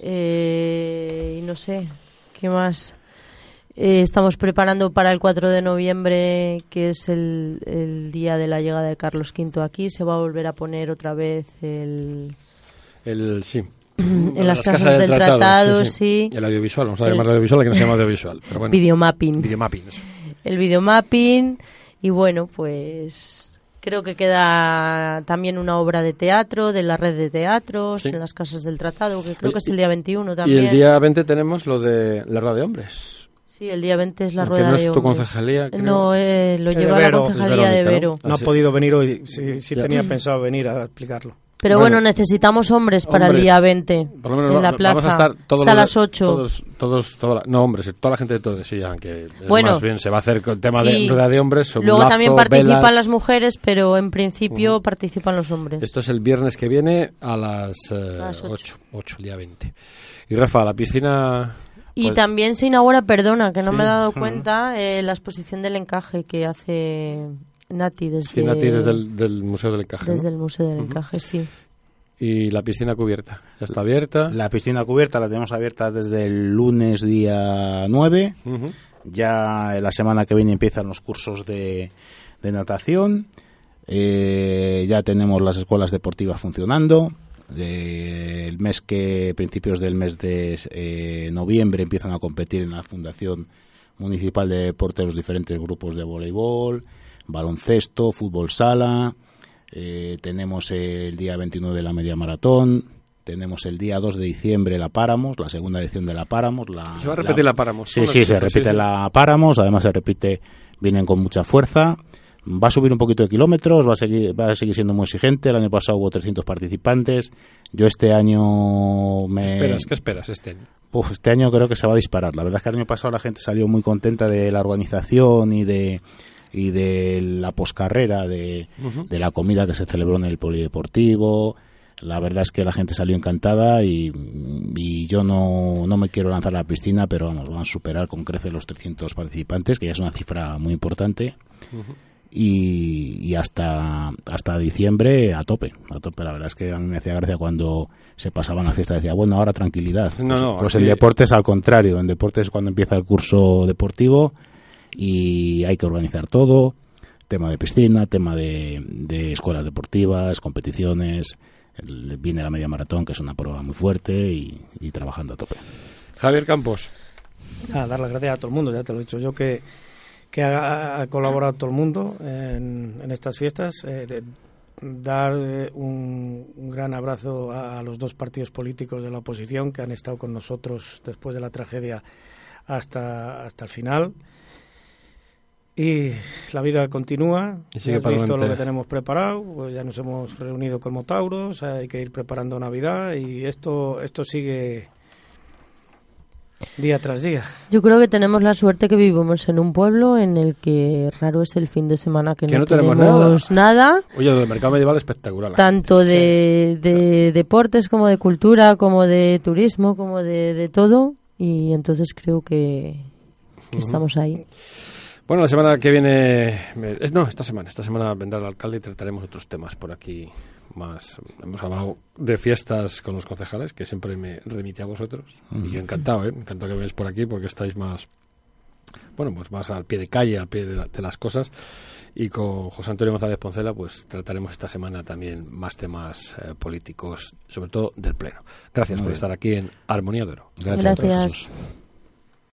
Eh, y no sé, ¿qué más? Eh, estamos preparando para el 4 de noviembre, que es el, el día de la llegada de Carlos V aquí. Se va a volver a poner otra vez el, El, sí. (clears throat) en las casas del tratado, sí. El audiovisual, vamos a llamarlo audiovisual, que no se llama audiovisual. Pero bueno, videomapping. videomapping. eso. el videomapping y bueno, pues creo que queda también una obra de teatro de la red de teatros Sí. en las casas del tratado, que creo que es el día 21 Y también. el día 20 tenemos lo de la rueda de hombres. Sí, el día 20 es la que rueda no es de tu hombres. concejalía, creo. No, eh, lo de lleva la concejalía de. Vero. No Ah, ha podido venir hoy, sí, sí tenía pensado venir a explicarlo. Pero Bueno. bueno, necesitamos hombres para Hombres. el día 20 Por lo menos en va- la vamos plaza. a estar todos a los- las 8. Todos, todos, toda la- no, hombres, toda la gente de todos, sí, aunque es Bueno. más bien se va a hacer con tema de Sí. rueda de hombres. Luego lazo, también participan velas. las mujeres, pero en principio participan los hombres. Esto es el viernes que viene a las, eh, A las 8. 8, el día 20. Y Rafa, la piscina Y Pues- también se inaugura, perdona, que no Sí. me he dado (laughs) cuenta, eh, la exposición del encaje que hace Nati desde, Sí, Nati, desde el del Museo del Encaje. ¿no? desde el Museo del Encaje, sí. Y la piscina cubierta. Ya está abierta. La piscina cubierta la tenemos abierta desde el lunes día 9. Ujú. Ya la semana que viene empiezan los cursos de, de natación. Eh, ya tenemos las escuelas deportivas funcionando. El mes que, principios del mes de eh, noviembre, empiezan a competir en la Fundación Municipal de Deporte los diferentes grupos de voleibol, baloncesto, fútbol sala. Eh, tenemos el día 29 la media maratón. Tenemos el día 2 de diciembre la Páramos, la segunda edición de la Páramos. La, Se va a repetir la Páramos. Sí, sí, se repite sí, sí. la Páramos, además se repite, vienen con mucha fuerza. Va a subir un poquito de kilómetros, va a seguir, va a seguir siendo muy exigente. El año pasado hubo 300 participantes. Yo este año me. Esperas, ¿Qué esperas este año? Uf, este año creo que se va a disparar. La verdad es que el año pasado la gente salió muy contenta de la organización y de y de la poscarrera, de, de la comida que se celebró en el polideportivo. La verdad es que la gente salió encantada y, y yo no, no me quiero lanzar a la piscina, pero vamos, van a superar con creces los 300 participantes, que ya es una cifra muy importante. Y, y hasta hasta diciembre a tope, a tope. La verdad es que a mí me hacía gracia cuando se pasaban las fiestas, decía, bueno, ahora tranquilidad. No, pues no, pues aquí- en deportes al contrario, en deportes cuando empieza el curso deportivo y hay que organizar todo, tema de piscina, tema de, de escuelas deportivas, competiciones, el- viene la media maratón que es una prueba muy fuerte y, y trabajando a tope. Javier Campos. Nada, dar las gracias a todo el mundo, ya te lo he dicho yo, que, que ha, ha colaborado todo el mundo en, en estas fiestas. eh, de- dar eh, un, un gran abrazo a, a los dos partidos políticos de la oposición que han estado con nosotros después de la tragedia hasta, hasta el final. Y la vida continúa. Y sigue Has visto lo que tenemos preparado. Pues ya nos hemos reunido con Motauros. Hay que ir preparando Navidad y esto esto sigue día tras día. Yo creo que tenemos la suerte que vivimos en un pueblo en el que raro es el fin de semana que, Que no, no tenemos tenemos nada, Oye, del mercado medieval espectacular. la tanto de, de deportes como de cultura, como de turismo, como de, de todo. Y entonces creo que, que estamos ahí. Bueno, la semana que viene, es, no, esta semana, esta semana vendrá el alcalde y trataremos otros temas por aquí más. Hemos hablado de fiestas con los concejales, que siempre me remite a vosotros. Y yo encantado, ¿eh? Encantado que vengáis por aquí porque estáis más, bueno, pues más al pie de calle, al pie de, la- de las cosas. Y con José Antonio González Poncela, pues trataremos esta semana también más temas eh, políticos, sobre todo del Pleno. Gracias Muy por bien. estar aquí en Armonía de Oro. Gracias. a todos. Gracias.